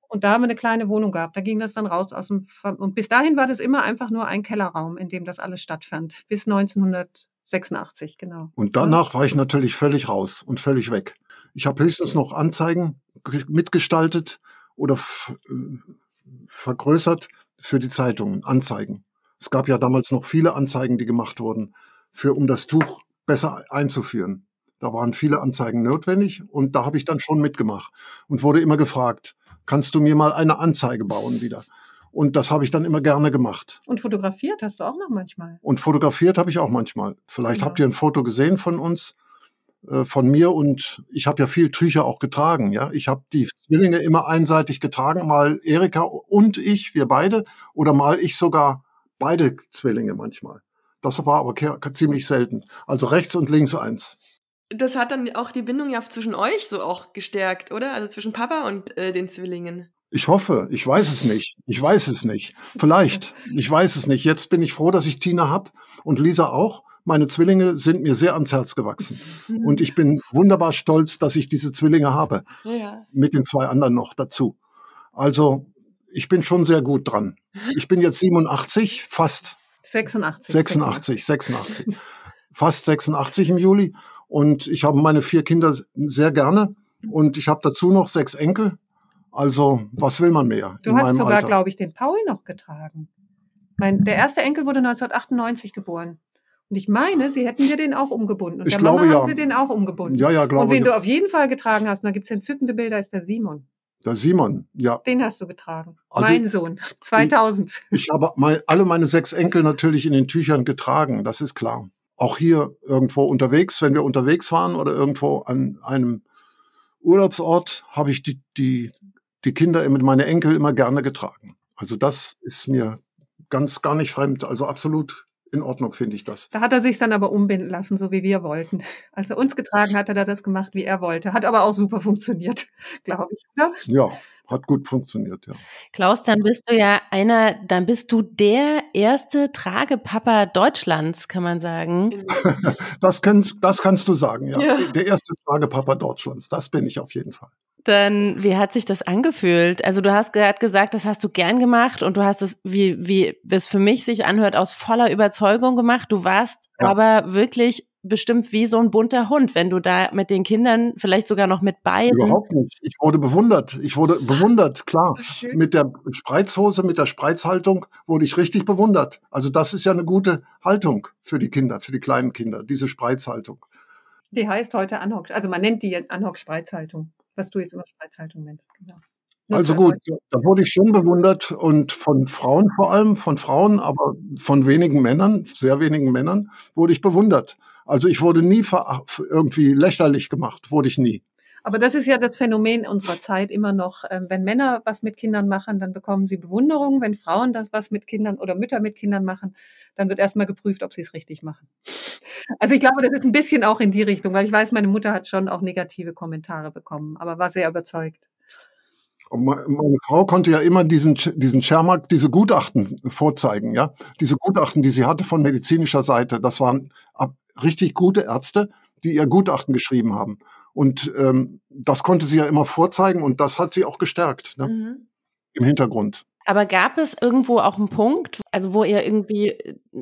Und da haben wir eine kleine Wohnung gehabt. Da ging das dann raus aus dem, und bis dahin war das immer einfach nur ein Kellerraum, in dem das alles stattfand. Bis 1986, genau. Und danach war ich natürlich völlig raus und völlig weg. Ich habe höchstens noch Anzeigen mitgestaltet oder vergrößert für die Zeitungen, Anzeigen. Es gab ja damals noch viele Anzeigen, die gemacht wurden, für, um das Tuch besser einzuführen. Da waren viele Anzeigen notwendig und da habe ich dann schon mitgemacht und wurde immer gefragt, kannst du mir mal eine Anzeige bauen wieder? Und das habe ich dann immer gerne gemacht. Und fotografiert hast du auch noch manchmal? Und fotografiert habe ich auch manchmal. Vielleicht ja. habt ihr ein Foto gesehen von uns. Äh, von mir und ich habe ja viel Tücher auch getragen. Ja, ich habe die Zwillinge immer einseitig getragen, mal Erika und ich, wir beide, oder mal ich sogar beide Zwillinge manchmal. Das war aber ziemlich selten. Also rechts und links eins. Das hat dann auch die Bindung ja zwischen euch so auch gestärkt, oder? Also zwischen Papa und äh, den Zwillingen. Ich hoffe, ich weiß es nicht. Ich weiß es nicht. Vielleicht. Ich weiß es nicht. Jetzt bin ich froh, dass ich Tina hab und Lisa auch. Meine Zwillinge sind mir sehr ans Herz gewachsen. Und ich bin wunderbar stolz, dass ich diese Zwillinge habe. Ja. Mit den zwei anderen noch dazu. Also, ich bin schon sehr gut dran. Ich bin jetzt 87, fast 86. 86, 86. fast 86 im Juli. Und ich habe meine vier Kinder sehr gerne. Und ich habe dazu noch sechs Enkel. Also, was will man mehr? Du hast sogar, glaube ich, den Paul noch getragen. Mein, der erste Enkel wurde 1998 geboren. Und ich meine, sie hätten dir den auch umgebunden. Und ich der glaube, Mama ja. haben sie den auch umgebunden. Ja, ja, glaube Und wen ich. du auf jeden Fall getragen hast, und da gibt's entzückende Bilder, ist der Simon. Der Simon, ja. Den hast du getragen. Also mein Sohn, 2000. Ich, ich habe mein, alle meine sechs Enkel natürlich in den Tüchern getragen, das ist klar. Auch hier irgendwo unterwegs, wenn wir unterwegs waren oder irgendwo an einem Urlaubsort, habe ich die, die, die Kinder mit meine Enkel immer gerne getragen. Also das ist mir ganz gar nicht fremd, also absolut in Ordnung, finde ich das. Da hat er sich dann aber umbinden lassen, so wie wir wollten. Als er uns getragen hat, hat er das gemacht, wie er wollte. Hat aber auch super funktioniert, glaube ich. Oder? Ja, hat gut funktioniert, ja. Klaus, dann bist du ja einer, dann bist du der erste Tragepapa Deutschlands, kann man sagen. das, kannst, das kannst du sagen, ja. ja. Der erste Tragepapa Deutschlands, das bin ich auf jeden Fall. Dann, wie hat sich das angefühlt? Also du hast gerade gesagt, das hast du gern gemacht und du hast es, wie, wie es für mich sich anhört, aus voller Überzeugung gemacht. Du warst ja. aber wirklich bestimmt wie so ein bunter Hund, wenn du da mit den Kindern, vielleicht sogar noch mit beiden. Überhaupt nicht. Ich wurde bewundert. Ich wurde bewundert, klar. Mit der Spreizhose, mit der Spreizhaltung wurde ich richtig bewundert. Also das ist ja eine gute Haltung für die Kinder, für die kleinen Kinder, diese Spreizhaltung. Die heißt heute Anhock, also man nennt die Anhock-Spreizhaltung was du jetzt immer Spreizhaltung nennst. Genau. Also gut, da wurde ich schon bewundert und von Frauen vor allem, von Frauen, aber von wenigen Männern, sehr wenigen Männern, wurde ich bewundert. Also ich wurde nie irgendwie lächerlich gemacht, wurde ich nie. Aber das ist ja das Phänomen unserer Zeit immer noch. Ähm, wenn Männer was mit Kindern machen, dann bekommen sie Bewunderung. Wenn Frauen das was mit Kindern oder Mütter mit Kindern machen, dann wird erstmal geprüft, ob sie es richtig machen. Also ich glaube, das ist ein bisschen auch in die Richtung, weil ich weiß, meine Mutter hat schon auch negative Kommentare bekommen, aber war sehr überzeugt. Meine Frau konnte ja immer diesen, diesen Schermak, diese Gutachten vorzeigen, ja. Diese Gutachten, die sie hatte von medizinischer Seite, das waren richtig gute Ärzte, die ihr Gutachten geschrieben haben. Und ähm, das konnte sie ja immer vorzeigen und das hat sie auch gestärkt ne? Mhm. im Hintergrund. Aber gab es irgendwo auch einen Punkt, also wo ihr irgendwie,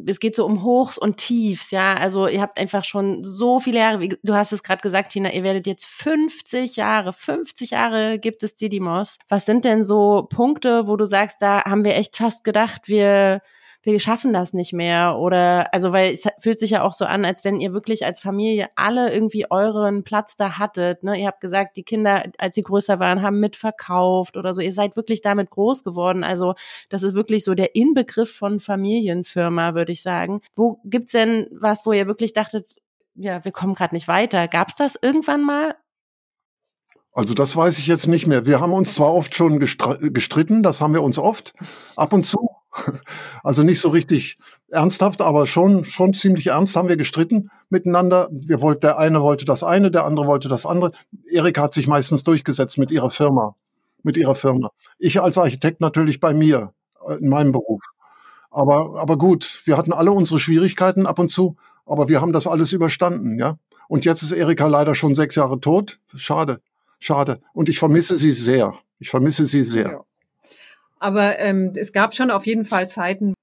es geht so um Hochs und Tiefs, ja, also ihr habt einfach schon so viele Jahre, wie, du hast es gerade gesagt, Tina, ihr werdet jetzt 50 Jahre, 50 Jahre gibt es Didymos. Was sind denn so Punkte, wo du sagst, da haben wir echt fast gedacht, wir wir schaffen das nicht mehr oder also weil es fühlt sich ja auch so an, als wenn ihr wirklich als Familie alle irgendwie euren Platz da hattet. Ne? Ihr habt gesagt, die Kinder, als sie größer waren, haben mitverkauft oder so. Ihr seid wirklich damit groß geworden. Also das ist wirklich so der Inbegriff von Familienfirma, würde ich sagen. Wo gibt's denn was, wo ihr wirklich dachtet, ja, wir kommen gerade nicht weiter? Gab's das irgendwann mal? Also das weiß ich jetzt nicht mehr. Wir haben uns zwar oft schon gestritten, das haben wir uns oft, ab und zu. Also nicht so richtig ernsthaft, aber schon, schon ziemlich ernst haben wir gestritten miteinander. Wir wollten, der eine wollte das eine, der andere wollte das andere. Erika hat sich meistens durchgesetzt mit ihrer Firma, mit ihrer Firma. Ich als Architekt natürlich bei mir, äh, in meinem Beruf. Aber, aber gut, wir hatten alle unsere Schwierigkeiten ab und zu, aber wir haben das alles überstanden, ja. Und jetzt ist Erika leider schon sechs Jahre tot. Schade, schade. Und ich vermisse sie sehr. Ich vermisse sie sehr. Ja. Aber ähm, es gab schon auf jeden Fall Zeiten,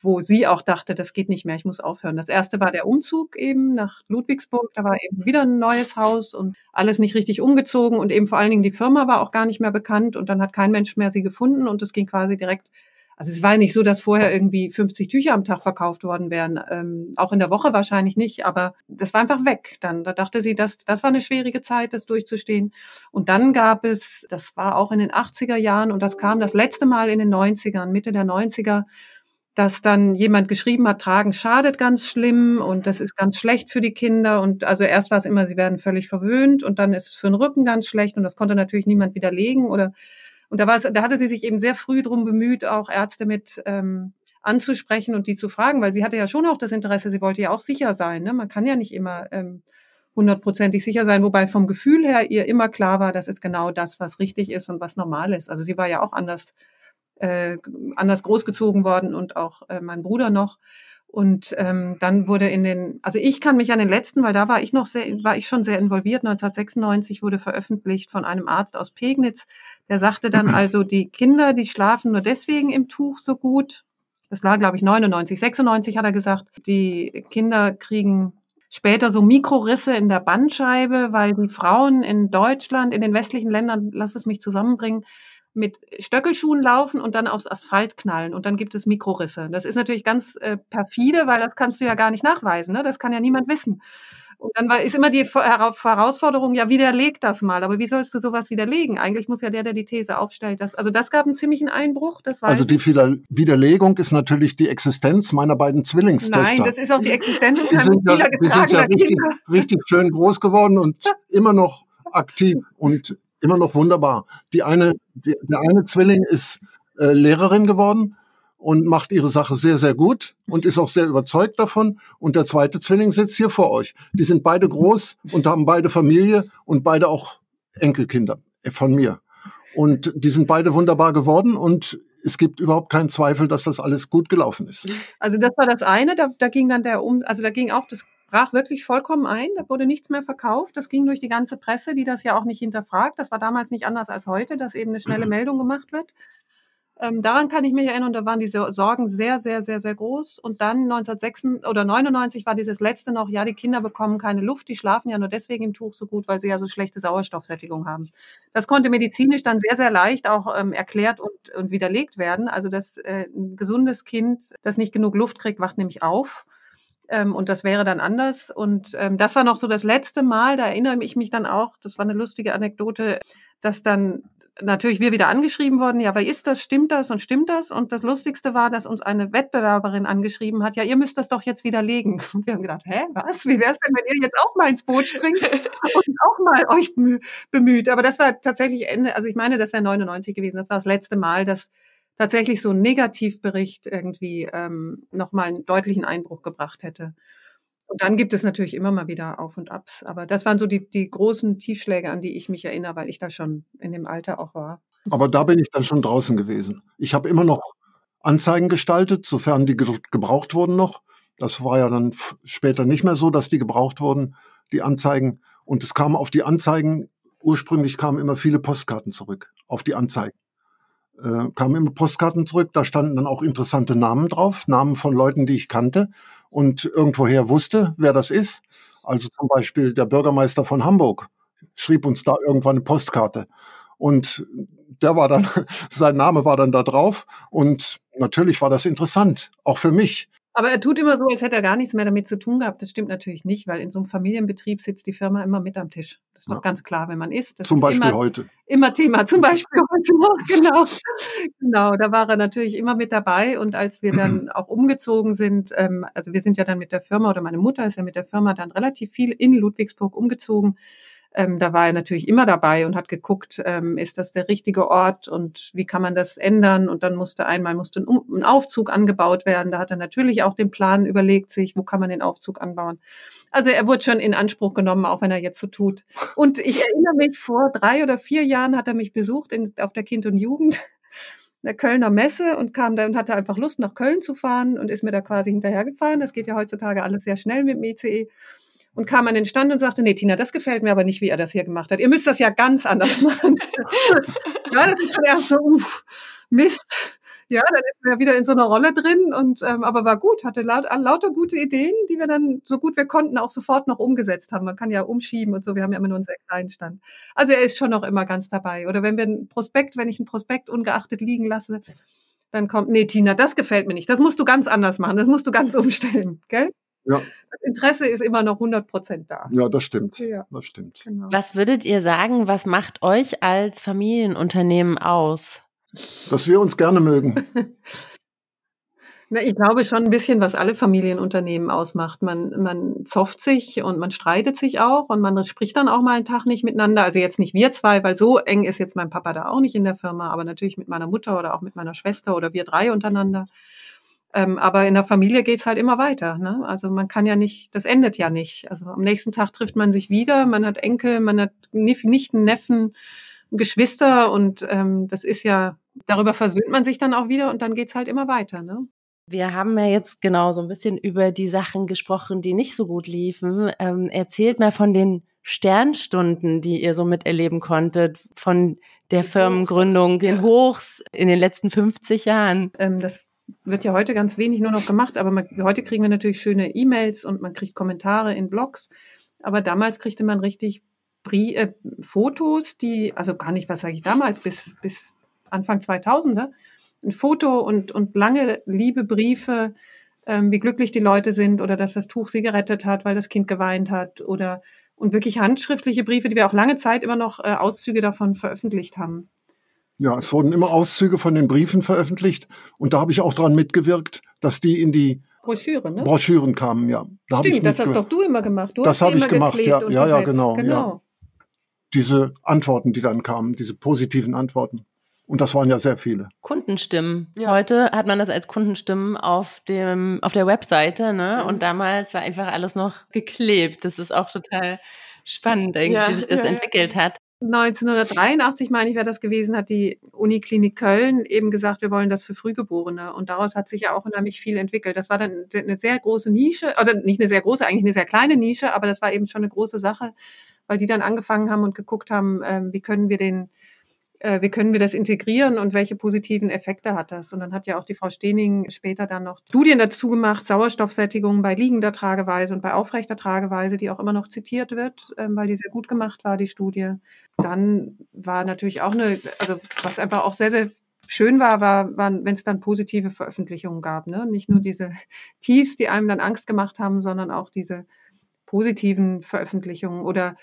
wo sie auch dachte, das geht nicht mehr, ich muss aufhören. Das erste war der Umzug eben nach Ludwigsburg. Da war eben wieder ein neues Haus und alles nicht richtig umgezogen und eben vor allen Dingen die Firma war auch gar nicht mehr bekannt und dann hat kein Mensch mehr sie gefunden und es ging quasi direkt also es war nicht so, dass vorher irgendwie 50 Tücher am Tag verkauft worden wären. Ähm, auch in der Woche wahrscheinlich nicht, aber das war einfach weg. Dann, da dachte sie, das, das war eine schwierige Zeit, das durchzustehen. Und dann gab es, das war auch in den 80er Jahren und das kam das letzte Mal in den 90ern, Mitte der 90er, dass dann jemand geschrieben hat, Tragen schadet ganz schlimm und das ist ganz schlecht für die Kinder. Und also erst war es immer, sie werden völlig verwöhnt und dann ist es für den Rücken ganz schlecht und das konnte natürlich niemand widerlegen oder und da, war es, da hatte sie sich eben sehr früh drum bemüht, auch Ärzte mit ähm, anzusprechen und die zu fragen, weil sie hatte ja schon auch das Interesse, sie wollte ja auch sicher sein. Ne? Man kann ja nicht immer ähm, hundertprozentig sicher sein, wobei vom Gefühl her ihr immer klar war, das ist genau das, was richtig ist und was normal ist. Also sie war ja auch anders, äh, anders großgezogen worden und auch äh, mein Bruder noch. Und ähm, dann wurde in den, also ich kann mich an den letzten, weil da war ich noch sehr, war ich schon sehr involviert. 1996 wurde veröffentlicht von einem Arzt aus Pegnitz, der sagte dann also, die Kinder, die schlafen nur deswegen im Tuch so gut. Das lag, glaube ich, 99, 96 hat er gesagt. Die Kinder kriegen später so Mikrorisse in der Bandscheibe, weil die Frauen in Deutschland, in den westlichen Ländern, lass es mich zusammenbringen, mit Stöckelschuhen laufen und dann aufs Asphalt knallen und dann gibt es Mikrorisse. Das ist natürlich ganz äh, perfide, weil das kannst du ja gar nicht nachweisen. Ne? Das kann ja niemand wissen. Und dann war, ist immer die Herausforderung, ja, widerleg das mal. Aber wie sollst du sowas widerlegen? Eigentlich muss ja der, der die These aufstellt, das, also das gab einen ziemlichen Einbruch. Das weiß also die Widerlegung ist natürlich die Existenz meiner beiden Zwillingstöchter. Nein, das ist auch die Existenz die sind ja, die sind ja richtig, richtig schön groß geworden und immer noch aktiv und immer noch wunderbar. Die eine, die, der eine Zwilling ist äh, Lehrerin geworden und macht ihre Sache sehr, sehr gut und ist auch sehr überzeugt davon. Und der zweite Zwilling sitzt hier vor euch. Die sind beide groß und haben beide Familie und beide auch Enkelkinder von mir. Und die sind beide wunderbar geworden und es gibt überhaupt keinen Zweifel, dass das alles gut gelaufen ist. Also das war das eine, da, da ging dann der um, also da ging auch das brach wirklich vollkommen ein. Da wurde nichts mehr verkauft. Das ging durch die ganze Presse, die das ja auch nicht hinterfragt. Das war damals nicht anders als heute, dass eben eine schnelle Meldung gemacht wird. Ähm, daran kann ich mich erinnern, da waren diese Sorgen sehr, sehr, sehr, sehr groß. Und dann 1996 oder 99 war dieses letzte noch, ja, die Kinder bekommen keine Luft, die schlafen ja nur deswegen im Tuch so gut, weil sie ja so schlechte Sauerstoffsättigung haben. Das konnte medizinisch dann sehr, sehr leicht auch ähm, erklärt und, und widerlegt werden. Also, dass äh, ein gesundes Kind, das nicht genug Luft kriegt, wacht nämlich auf. Ähm, und das wäre dann anders. Und ähm, das war noch so das letzte Mal, da erinnere ich mich dann auch, das war eine lustige Anekdote, dass dann natürlich wir wieder angeschrieben worden, ja, weil ist das, stimmt das und stimmt das? Und das Lustigste war, dass uns eine Wettbewerberin angeschrieben hat, ja, ihr müsst das doch jetzt widerlegen. Und wir haben gedacht, hä, was? Wie wär's denn, wenn ihr jetzt auch mal ins Boot springt und auch mal euch bemüht? Aber das war tatsächlich Ende, also ich meine, das wäre 99 gewesen. Das war das letzte Mal, dass tatsächlich so ein Negativbericht irgendwie ähm, nochmal einen deutlichen Einbruch gebracht hätte. Und dann gibt es natürlich immer mal wieder Auf und Abs. Aber das waren so die, die großen Tiefschläge, an die ich mich erinnere, weil ich da schon in dem Alter auch war. Aber da bin ich dann schon draußen gewesen. Ich habe immer noch Anzeigen gestaltet, sofern die gebraucht wurden noch. Das war ja dann später nicht mehr so, dass die gebraucht wurden, die Anzeigen. Und es kam auf die Anzeigen, ursprünglich kamen immer viele Postkarten zurück, auf die Anzeigen. Äh, kamen immer Postkarten zurück, da standen dann auch interessante Namen drauf, Namen von Leuten, die ich kannte und irgendwoher wusste, wer das ist. Also zum Beispiel der Bürgermeister von Hamburg schrieb uns da irgendwann eine Postkarte. Und der war dann, sein Name war dann da drauf. Und natürlich war das interessant, auch für mich. Aber er tut immer so, als hätte er gar nichts mehr damit zu tun gehabt. Das stimmt natürlich nicht, weil in so einem Familienbetrieb sitzt die Firma immer mit am Tisch. Das ist ja. doch ganz klar, wenn man isst. Das Zum ist Beispiel immer, heute. Immer Thema. Zum Beispiel heute noch, genau. Genau, da war er natürlich immer mit dabei. Und als wir dann auch umgezogen sind, ähm, also wir sind ja dann mit der Firma, oder meine Mutter ist ja mit der Firma dann relativ viel in Ludwigsburg umgezogen ähm, da war er natürlich immer dabei und hat geguckt, ähm, ist das der richtige Ort und wie kann man das ändern? Und dann musste einmal musste ein, ein, Aufzug angebaut werden. Da hat er natürlich auch den Plan überlegt, sich, wo kann man den Aufzug anbauen. Also er wurde schon in Anspruch genommen, auch wenn er jetzt so tut. Und ich erinnere mich, vor drei oder vier Jahren hat er mich besucht in, auf der Kind und Jugend der Kölner Messe und kam da und hatte einfach Lust, nach Köln zu fahren und ist mir da quasi hinterhergefahren. Das geht ja heutzutage alles sehr schnell mit dem ICE und kam an den Stand und sagte, nee, Tina, das gefällt mir aber nicht, wie er das hier gemacht hat. Ihr müsst das ja ganz anders machen. ja, das ist dann erst so, uff, Mist. Ja, dann ist ja wieder in so einer Rolle drin und ähm, aber war gut, hatte laut, lauter gute Ideen, die wir dann so gut wir konnten auch sofort noch umgesetzt haben. Man kann ja umschieben und so, wir haben ja immer nur einen sehr kleinen Stand. Also er ist schon noch immer ganz dabei. Oder wenn wir ein Prospekt, wenn ich ein Prospekt ungeachtet liegen lasse, dann kommt, nee, Tina, das gefällt mir nicht. Das musst du ganz anders machen, das musst du ganz umstellen, gell? Ja. Das Interesse ist immer noch 100 Prozent da. Ja, das stimmt. Ja. Das stimmt. Genau. Was würdet ihr sagen, was macht euch als Familienunternehmen aus? Dass wir uns gerne mögen. Na, ich glaube schon ein bisschen, was alle Familienunternehmen ausmacht. Man, man zofft sich und man streitet sich auch und man spricht dann auch mal einen Tag nicht miteinander. Also jetzt nicht wir zwei, weil so eng ist jetzt mein Papa da auch nicht in der Firma, aber natürlich mit meiner Mutter oder auch mit meiner Schwester oder wir drei untereinander. Ähm, aber in der Familie geht's halt immer weiter. Ne? Also man kann ja nicht, das endet ja nicht. Also am nächsten Tag trifft man sich wieder, man hat Enkel, man hat Nichten, Neffen, Geschwister und ähm, das ist ja, darüber versöhnt man sich dann auch wieder und dann geht's halt immer weiter. Ne? Wir haben ja jetzt genau so ein bisschen über die Sachen gesprochen, die nicht so gut liefen. Ähm, erzählt mal von den Sternstunden, die ihr so miterleben konntet, von der Firmengründung, den Hochs in den letzten 50 Jahren. Ähm, das wird ja heute ganz wenig nur noch gemacht, aber man, heute kriegen wir natürlich schöne E-Mails und man kriegt Kommentare in Blogs. Aber damals kriegte man richtig Brie äh, Fotos, die, also gar nicht, was sage ich damals, bis, bis Anfang 2000er, ein Foto und, und lange liebe Briefe, ähm, wie glücklich die Leute sind oder dass das Tuch sie gerettet hat, weil das Kind geweint hat oder und wirklich handschriftliche Briefe, die wir auch lange Zeit immer noch äh, Auszüge davon veröffentlicht haben. Ja, es wurden immer Auszüge von den Briefen veröffentlicht und da habe ich auch dran mitgewirkt, dass die in die Broschüre, ne? Broschüren kamen, ja. Da Stimmt, das hast doch du immer gemacht. Du das habe ich gemacht, ja, ja, ja, genau, genau. Ja. Diese Antworten, die dann kamen, diese positiven Antworten. Und das waren ja sehr viele. Kundenstimmen. Ja. Heute hat man das als Kundenstimmen auf dem auf der Webseite, ne? Mhm. Und damals war einfach alles noch geklebt. Das ist auch total spannend, eigentlich, ja, wie sich das ja, entwickelt hat. 1983, meine ich, wäre das gewesen, hat die Uniklinik Köln eben gesagt, wir wollen das für Frühgeborene. Und daraus hat sich ja auch unheimlich viel entwickelt. Das war dann eine sehr große Nische, oder nicht eine sehr große, eigentlich eine sehr kleine Nische, aber das war eben schon eine große Sache, weil die dann angefangen haben und geguckt haben, ähm, wie können wir den äh, wie können wir das integrieren und welche positiven Effekte hat das? Und dann hat ja auch die Frau Stening später dann noch Studien dazu gemacht, Sauerstoffsättigung bei liegender Trageweise und bei aufrechter Trageweise, die auch immer noch zitiert wird, ähm, weil die sehr gut gemacht war, die Studie. Dann war natürlich auch eine, also was einfach auch sehr, sehr schön war, war, waren, wenn es dann positive Veröffentlichungen gab. Ne? Nicht nur diese Tiefs, die einem dann Angst gemacht haben, sondern auch diese positiven Veröffentlichungen oder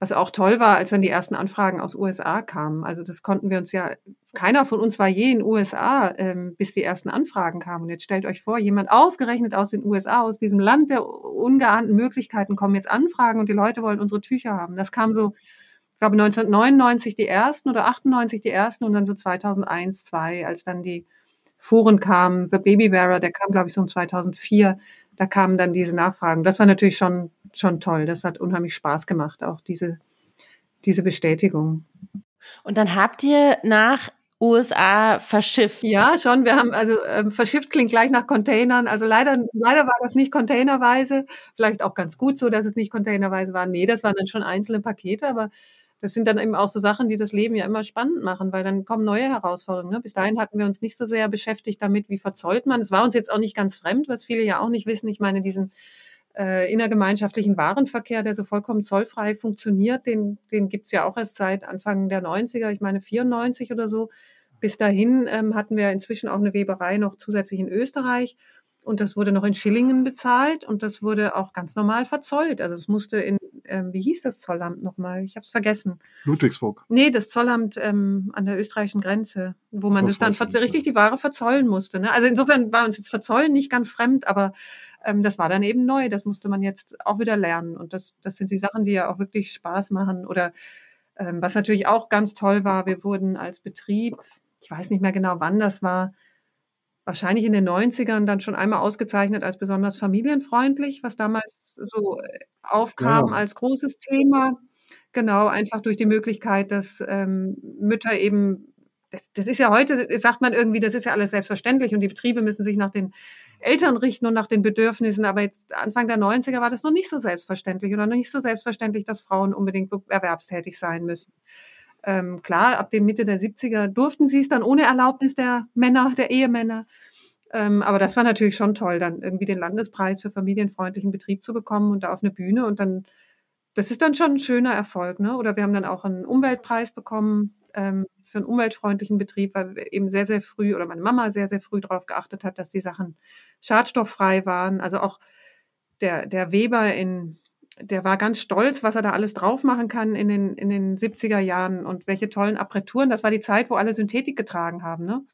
was auch toll war, als dann die ersten Anfragen aus USA kamen. Also das konnten wir uns ja, keiner von uns war je in USA, ähm, bis die ersten Anfragen kamen. Und jetzt stellt euch vor, jemand ausgerechnet aus den USA, aus diesem Land der ungeahnten Möglichkeiten, kommen jetzt Anfragen und die Leute wollen unsere Tücher haben. Das kam so, ich glaube 1999 die ersten oder 98 die ersten und dann so 2001, 2, als dann die Foren kamen, The Baby Wearer, der kam glaube ich so um 2004 da kamen dann diese Nachfragen. Das war natürlich schon, schon toll. Das hat unheimlich Spaß gemacht, auch diese, diese Bestätigung. Und dann habt ihr nach USA verschifft. Ja, schon. Wir haben also ähm, verschifft klingt gleich nach Containern. Also leider, leider war das nicht containerweise. Vielleicht auch ganz gut so, dass es nicht containerweise war. Nee, das waren dann schon einzelne Pakete, aber das sind dann eben auch so Sachen, die das Leben ja immer spannend machen, weil dann kommen neue Herausforderungen. Ne? Bis dahin hatten wir uns nicht so sehr beschäftigt damit, wie verzollt man. Es war uns jetzt auch nicht ganz fremd, was viele ja auch nicht wissen. Ich meine, diesen äh, innergemeinschaftlichen Warenverkehr, der so vollkommen zollfrei funktioniert, den, den gibt's ja auch erst seit Anfang der 90er, ich meine 94 oder so. Bis dahin ähm, hatten wir inzwischen auch eine Weberei noch zusätzlich in Österreich. Und das wurde noch in Schillingen bezahlt und das wurde auch ganz normal verzollt. Also es musste in, ähm, wie hieß das Zollamt nochmal? Ich habe es vergessen. Ludwigsburg. Nee, das Zollamt ähm, an der österreichischen Grenze, wo man das, das dann richtig die Ware verzollen musste. Ne? Also insofern war uns jetzt Verzollen nicht ganz fremd, aber ähm, das war dann eben neu. Das musste man jetzt auch wieder lernen. Und das, das sind die Sachen, die ja auch wirklich Spaß machen. Oder ähm, was natürlich auch ganz toll war, wir wurden als Betrieb, ich weiß nicht mehr genau, wann das war, wahrscheinlich in den 90ern dann schon einmal ausgezeichnet als besonders familienfreundlich, was damals so äh, aufkam ja. als großes Thema. Genau, einfach durch die Möglichkeit, dass ähm, Mütter eben, das, das ist ja heute, sagt man irgendwie, das ist ja alles selbstverständlich und die Betriebe müssen sich nach den Eltern richten und nach den Bedürfnissen. Aber jetzt Anfang der 90er war das noch nicht so selbstverständlich oder noch nicht so selbstverständlich, dass Frauen unbedingt erwerbstätig sein müssen. Ähm, klar, ab den Mitte der 70er durften sie es dann ohne Erlaubnis der Männer, der Ehemänner. Ähm, aber das war natürlich schon toll, dann irgendwie den Landespreis für familienfreundlichen Betrieb zu bekommen und da auf eine Bühne und dann, das ist dann schon ein schöner Erfolg, ne? Oder wir haben dann auch einen Umweltpreis bekommen ähm, für einen umweltfreundlichen Betrieb, weil eben sehr, sehr früh oder meine Mama sehr, sehr früh darauf geachtet hat, dass die Sachen schadstofffrei waren. Also auch der, der Weber in, der war ganz stolz, was er da alles drauf machen kann in den, in den 70er Jahren und welche tollen Apparaturen. Das war die Zeit, wo alle Synthetik getragen haben. Ne?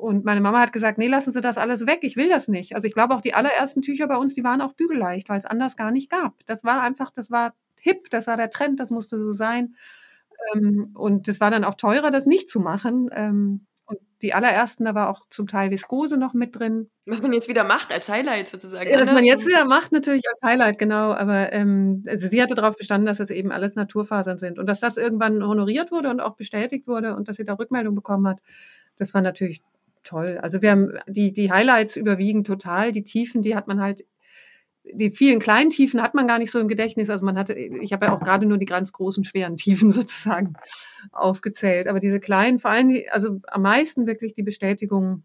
Und meine Mama hat gesagt, nee, lassen Sie das alles weg, ich will das nicht. Also ich glaube auch die allerersten Tücher bei uns, die waren auch bügelleicht, weil es anders gar nicht gab. Das war einfach, das war hip, das war der Trend, das musste so sein. Ähm, und es war dann auch teurer, das nicht zu machen. Ähm, und die allerersten, da war auch zum Teil Viskose noch mit drin. Was man jetzt wieder macht als Highlight sozusagen. Ja, was man jetzt wieder macht, natürlich als Highlight, genau. Aber ähm, also sie hatte darauf bestanden, dass es eben alles Naturfasern sind und dass das irgendwann honoriert wurde und auch bestätigt wurde und dass sie da Rückmeldung bekommen hat. Das war natürlich toll. Also wir haben die, die Highlights überwiegen total. Die Tiefen, die hat man halt die vielen kleinen Tiefen hat man gar nicht so im Gedächtnis. Also man hatte, ich habe ja auch gerade nur die ganz großen, schweren Tiefen sozusagen aufgezählt. Aber diese kleinen, vor allem, die, also am meisten wirklich die Bestätigung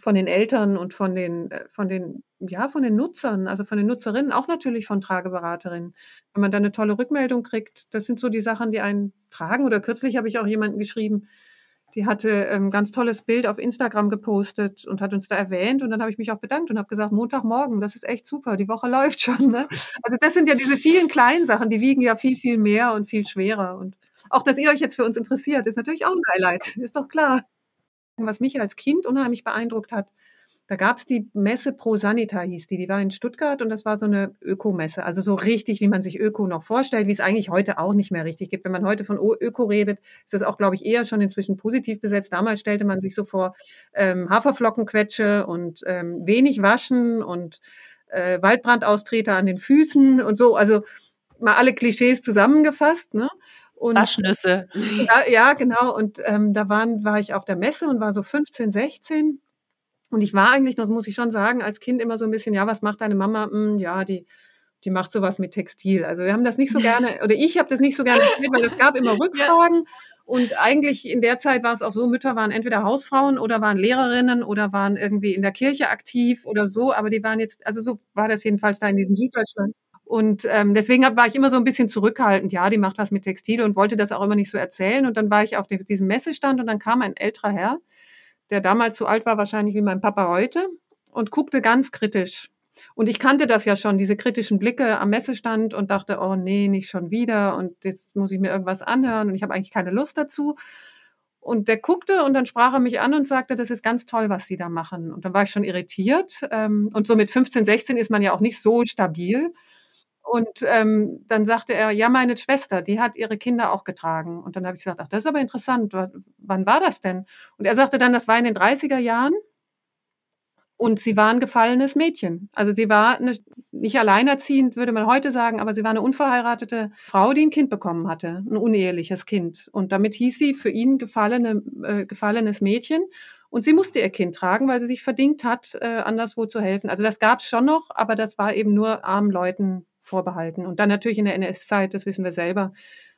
von den Eltern und von den, äh, von den, ja, von den Nutzern, also von den Nutzerinnen, auch natürlich von Trageberaterinnen. Wenn man da eine tolle Rückmeldung kriegt, das sind so die Sachen, die einen tragen. Oder kürzlich habe ich auch jemanden geschrieben, die hatte ein ähm, ganz tolles Bild auf Instagram gepostet und hat uns da erwähnt. Und dann habe ich mich auch bedankt und habe gesagt, Montagmorgen, das ist echt super, die Woche läuft schon. Ne? Also das sind ja diese vielen kleinen Sachen, die wiegen ja viel, viel mehr und viel schwerer. Und auch, dass ihr euch jetzt für uns interessiert, ist natürlich auch ein Highlight, ist doch klar. Was mich als Kind unheimlich beeindruckt hat, da gab es die Messe Pro Sanita, hieß die. Die war in Stuttgart und das war so eine Ökomesse. Also so richtig, wie man sich Öko noch vorstellt, wie es eigentlich heute auch nicht mehr richtig gibt. Wenn man heute von Öko redet, ist das auch, glaube ich, eher schon inzwischen positiv besetzt. Damals stellte man sich so vor ähm, Haferflockenquetsche und ähm, wenig waschen und äh, Waldbrandaustreter an den Füßen und so. Also mal alle Klischees zusammengefasst. Ne? Und, Waschnüsse. Ja, ja, genau. Und ähm, da waren, war ich auf der Messe und war so 15, 16 und ich war eigentlich, das muss ich schon sagen, als Kind immer so ein bisschen, ja, was macht deine Mama? Hm, ja, die, die macht sowas mit Textil. Also wir haben das nicht so gerne, oder ich habe das nicht so gerne erzählt, weil es gab immer Rückfragen. Und eigentlich in der Zeit war es auch so, Mütter waren entweder Hausfrauen oder waren Lehrerinnen oder waren irgendwie in der Kirche aktiv oder so. Aber die waren jetzt, also so war das jedenfalls da in diesem Süddeutschland. Und ähm, deswegen war ich immer so ein bisschen zurückhaltend. Ja, die macht was mit Textil und wollte das auch immer nicht so erzählen. Und dann war ich auf diesem Messestand und dann kam ein älterer Herr, der damals so alt war wahrscheinlich wie mein Papa heute und guckte ganz kritisch. Und ich kannte das ja schon, diese kritischen Blicke am Messestand und dachte, oh nee, nicht schon wieder und jetzt muss ich mir irgendwas anhören und ich habe eigentlich keine Lust dazu. Und der guckte und dann sprach er mich an und sagte, das ist ganz toll, was Sie da machen. Und dann war ich schon irritiert. Ähm, und so mit 15, 16 ist man ja auch nicht so stabil. Und ähm, dann sagte er, ja, meine Schwester, die hat ihre Kinder auch getragen. Und dann habe ich gesagt, ach, das ist aber interessant. wann war das denn? Und er sagte dann, das war in den 30er Jahren. Und sie war ein gefallenes Mädchen. Also sie war eine, nicht alleinerziehend, würde man heute sagen, aber sie war eine unverheiratete Frau, die ein Kind bekommen hatte, ein uneheliches Kind. Und damit hieß sie für ihn gefallene, äh, gefallenes Mädchen. Und sie musste ihr Kind tragen, weil sie sich verdient hat, äh, anderswo zu helfen. Also das gab es schon noch, aber das war eben nur armen Leuten vorbehalten. Und dann natürlich in der NS-Zeit, das wissen wir selber,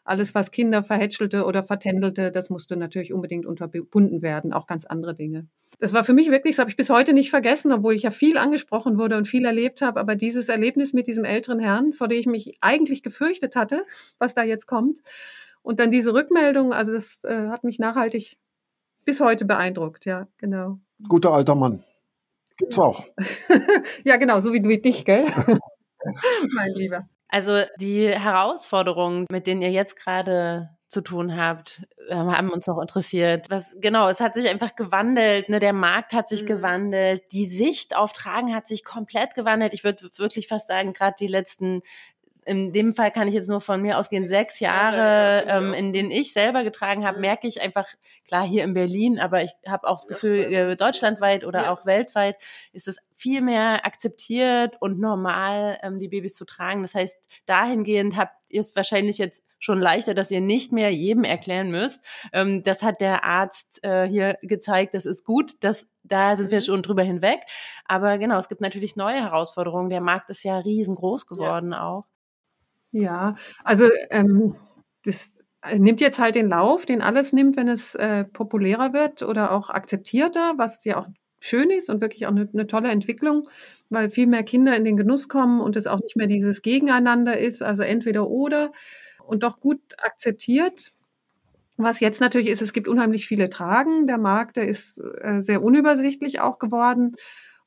alles, was Kinder verhätschelte oder vertändelte, das musste natürlich unbedingt unterbunden werden, auch ganz andere Dinge. Das war für mich wirklich, das habe ich bis heute nicht vergessen, obwohl ich ja viel angesprochen wurde und viel erlebt habe. Aber dieses Erlebnis mit diesem älteren Herrn, vor dem ich mich eigentlich gefürchtet hatte, was da jetzt kommt, und dann diese Rückmeldung, also das äh, hat mich nachhaltig bis heute beeindruckt. Ja, genau. Guter alter Mann. Gibt's auch. ja, genau, so wie, wie dich, gell? mein Lieber. Also die Herausforderungen, mit denen ihr jetzt gerade zu tun habt, ähm, haben uns noch interessiert. Was genau, es hat sich einfach gewandelt, ne? Der Markt hat sich mhm. gewandelt, die Sicht auf Tragen hat sich komplett gewandelt. Ich würde wirklich fast sagen, gerade die letzten in dem Fall kann ich jetzt nur von mir ausgehen, sechs Jahre, ähm, in denen ich selber getragen habe, merke ich einfach, klar hier in Berlin, aber ich habe auch das Gefühl, äh, deutschlandweit oder auch weltweit ist es viel mehr akzeptiert und normal, ähm, die Babys zu tragen. Das heißt, dahingehend habt ihr es wahrscheinlich jetzt schon leichter, dass ihr nicht mehr jedem erklären müsst. Ähm, das hat der Arzt äh, hier gezeigt, das ist gut, das, da sind wir mhm. schon drüber hinweg. Aber genau, es gibt natürlich neue Herausforderungen. Der Markt ist ja riesengroß geworden ja. auch. Ja, also ähm, das nimmt jetzt halt den Lauf, den alles nimmt, wenn es äh, populärer wird oder auch akzeptierter, was ja auch schön ist und wirklich auch eine, eine tolle Entwicklung, weil viel mehr Kinder in den Genuss kommen und es auch nicht mehr dieses Gegeneinander ist, also entweder oder und doch gut akzeptiert. Was jetzt natürlich ist, es gibt unheimlich viele Tragen. Der Markt, der ist äh, sehr unübersichtlich auch geworden.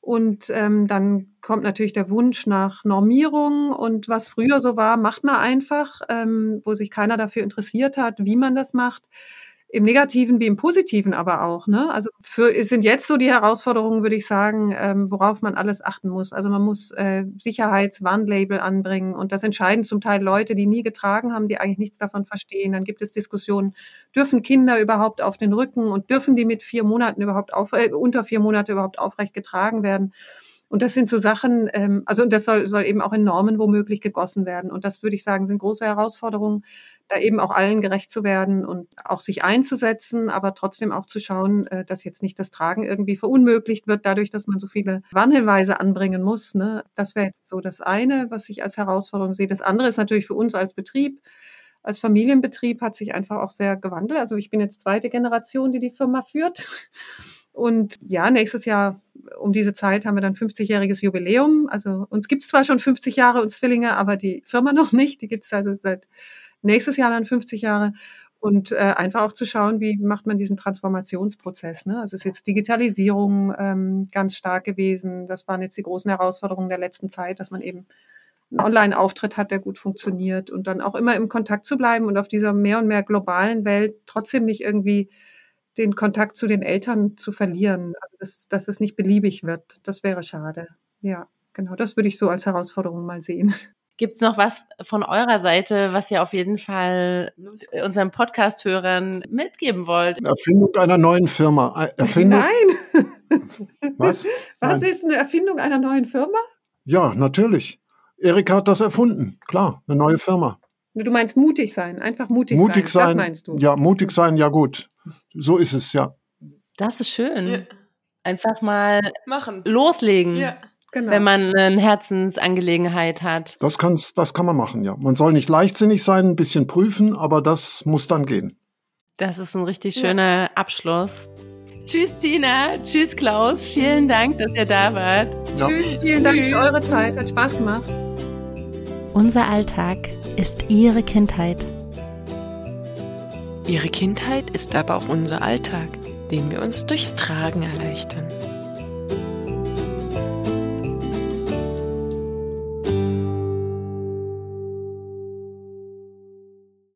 Und ähm, dann kommt natürlich der Wunsch nach Normierung. Und was früher so war, macht man einfach, ähm, wo sich keiner dafür interessiert hat, wie man das macht im Negativen wie im Positiven aber auch. Ne? Also für, es sind jetzt so die Herausforderungen, würde ich sagen, ähm, worauf man alles achten muss. Also man muss äh, Sicherheitswarnlabel anbringen und das entscheiden zum Teil Leute, die nie getragen haben, die eigentlich nichts davon verstehen. Dann gibt es Diskussionen, dürfen Kinder überhaupt auf den Rücken und dürfen die mit vier Monaten überhaupt auf, äh, unter vier Monate überhaupt aufrecht getragen werden? Und das sind so Sachen, ähm, also das soll, soll eben auch in Normen womöglich gegossen werden. Und das würde ich sagen, sind große Herausforderungen, da eben auch allen gerecht zu werden und auch sich einzusetzen, aber trotzdem auch zu schauen, äh, dass jetzt nicht das Tragen irgendwie verunmöglicht wird, dadurch, dass man so viele Warnhinweise anbringen muss. Ne? Das wäre jetzt so das eine, was ich als Herausforderung sehe. Das andere ist natürlich für uns als Betrieb, als Familienbetrieb hat sich einfach auch sehr gewandelt. Also ich bin jetzt zweite Generation, die die Firma führt. Und ja, nächstes Jahr um diese Zeit haben wir dann 50-jähriges Jubiläum. Also uns gibt es zwar schon 50 Jahre und Zwillinge, aber die Firma noch nicht. Die gibt es also seit nächstes Jahr dann 50 Jahre. Und äh, einfach auch zu schauen, wie macht man diesen Transformationsprozess. Ne? Also es ist jetzt Digitalisierung ähm, ganz stark gewesen. Das waren jetzt die großen Herausforderungen der letzten Zeit, dass man eben einen Online-Auftritt hat, der gut funktioniert und dann auch immer im Kontakt zu bleiben und auf dieser mehr und mehr globalen Welt trotzdem nicht irgendwie den Kontakt zu den Eltern zu verlieren. Also dass, dass es nicht beliebig wird. Das wäre schade. Ja, genau. Das würde ich so als Herausforderung mal sehen. Gibt's noch was von eurer Seite, was ihr auf jeden Fall unseren Podcast-Hörern mitgeben wollt? Erfindung einer neuen Firma. Erfindung Nein. Was? Was Nein. ist eine Erfindung einer neuen Firma? Ja, natürlich. Erika hat das erfunden. Klar, eine neue Firma. Du meinst mutig sein, einfach mutig, mutig sein. sein. Das meinst du? Ja, mutig sein, ja gut. So ist es, ja. Das ist schön. Ja. Einfach mal machen. Loslegen. Ja. Genau. Wenn man eine Herzensangelegenheit hat. Das kann, das kann man machen, ja. Man soll nicht leichtsinnig sein, ein bisschen prüfen, aber das muss dann gehen. Das ist ein richtig schöner ja. Abschluss. Tschüss Tina, tschüss Klaus, vielen Dank, dass ihr da wart. Ja. Tschüss, vielen Dank für eure Zeit, hat Spaß gemacht. Unser Alltag ist ihre Kindheit. Ihre Kindheit ist aber auch unser Alltag, den wir uns durchs Tragen erleichtern.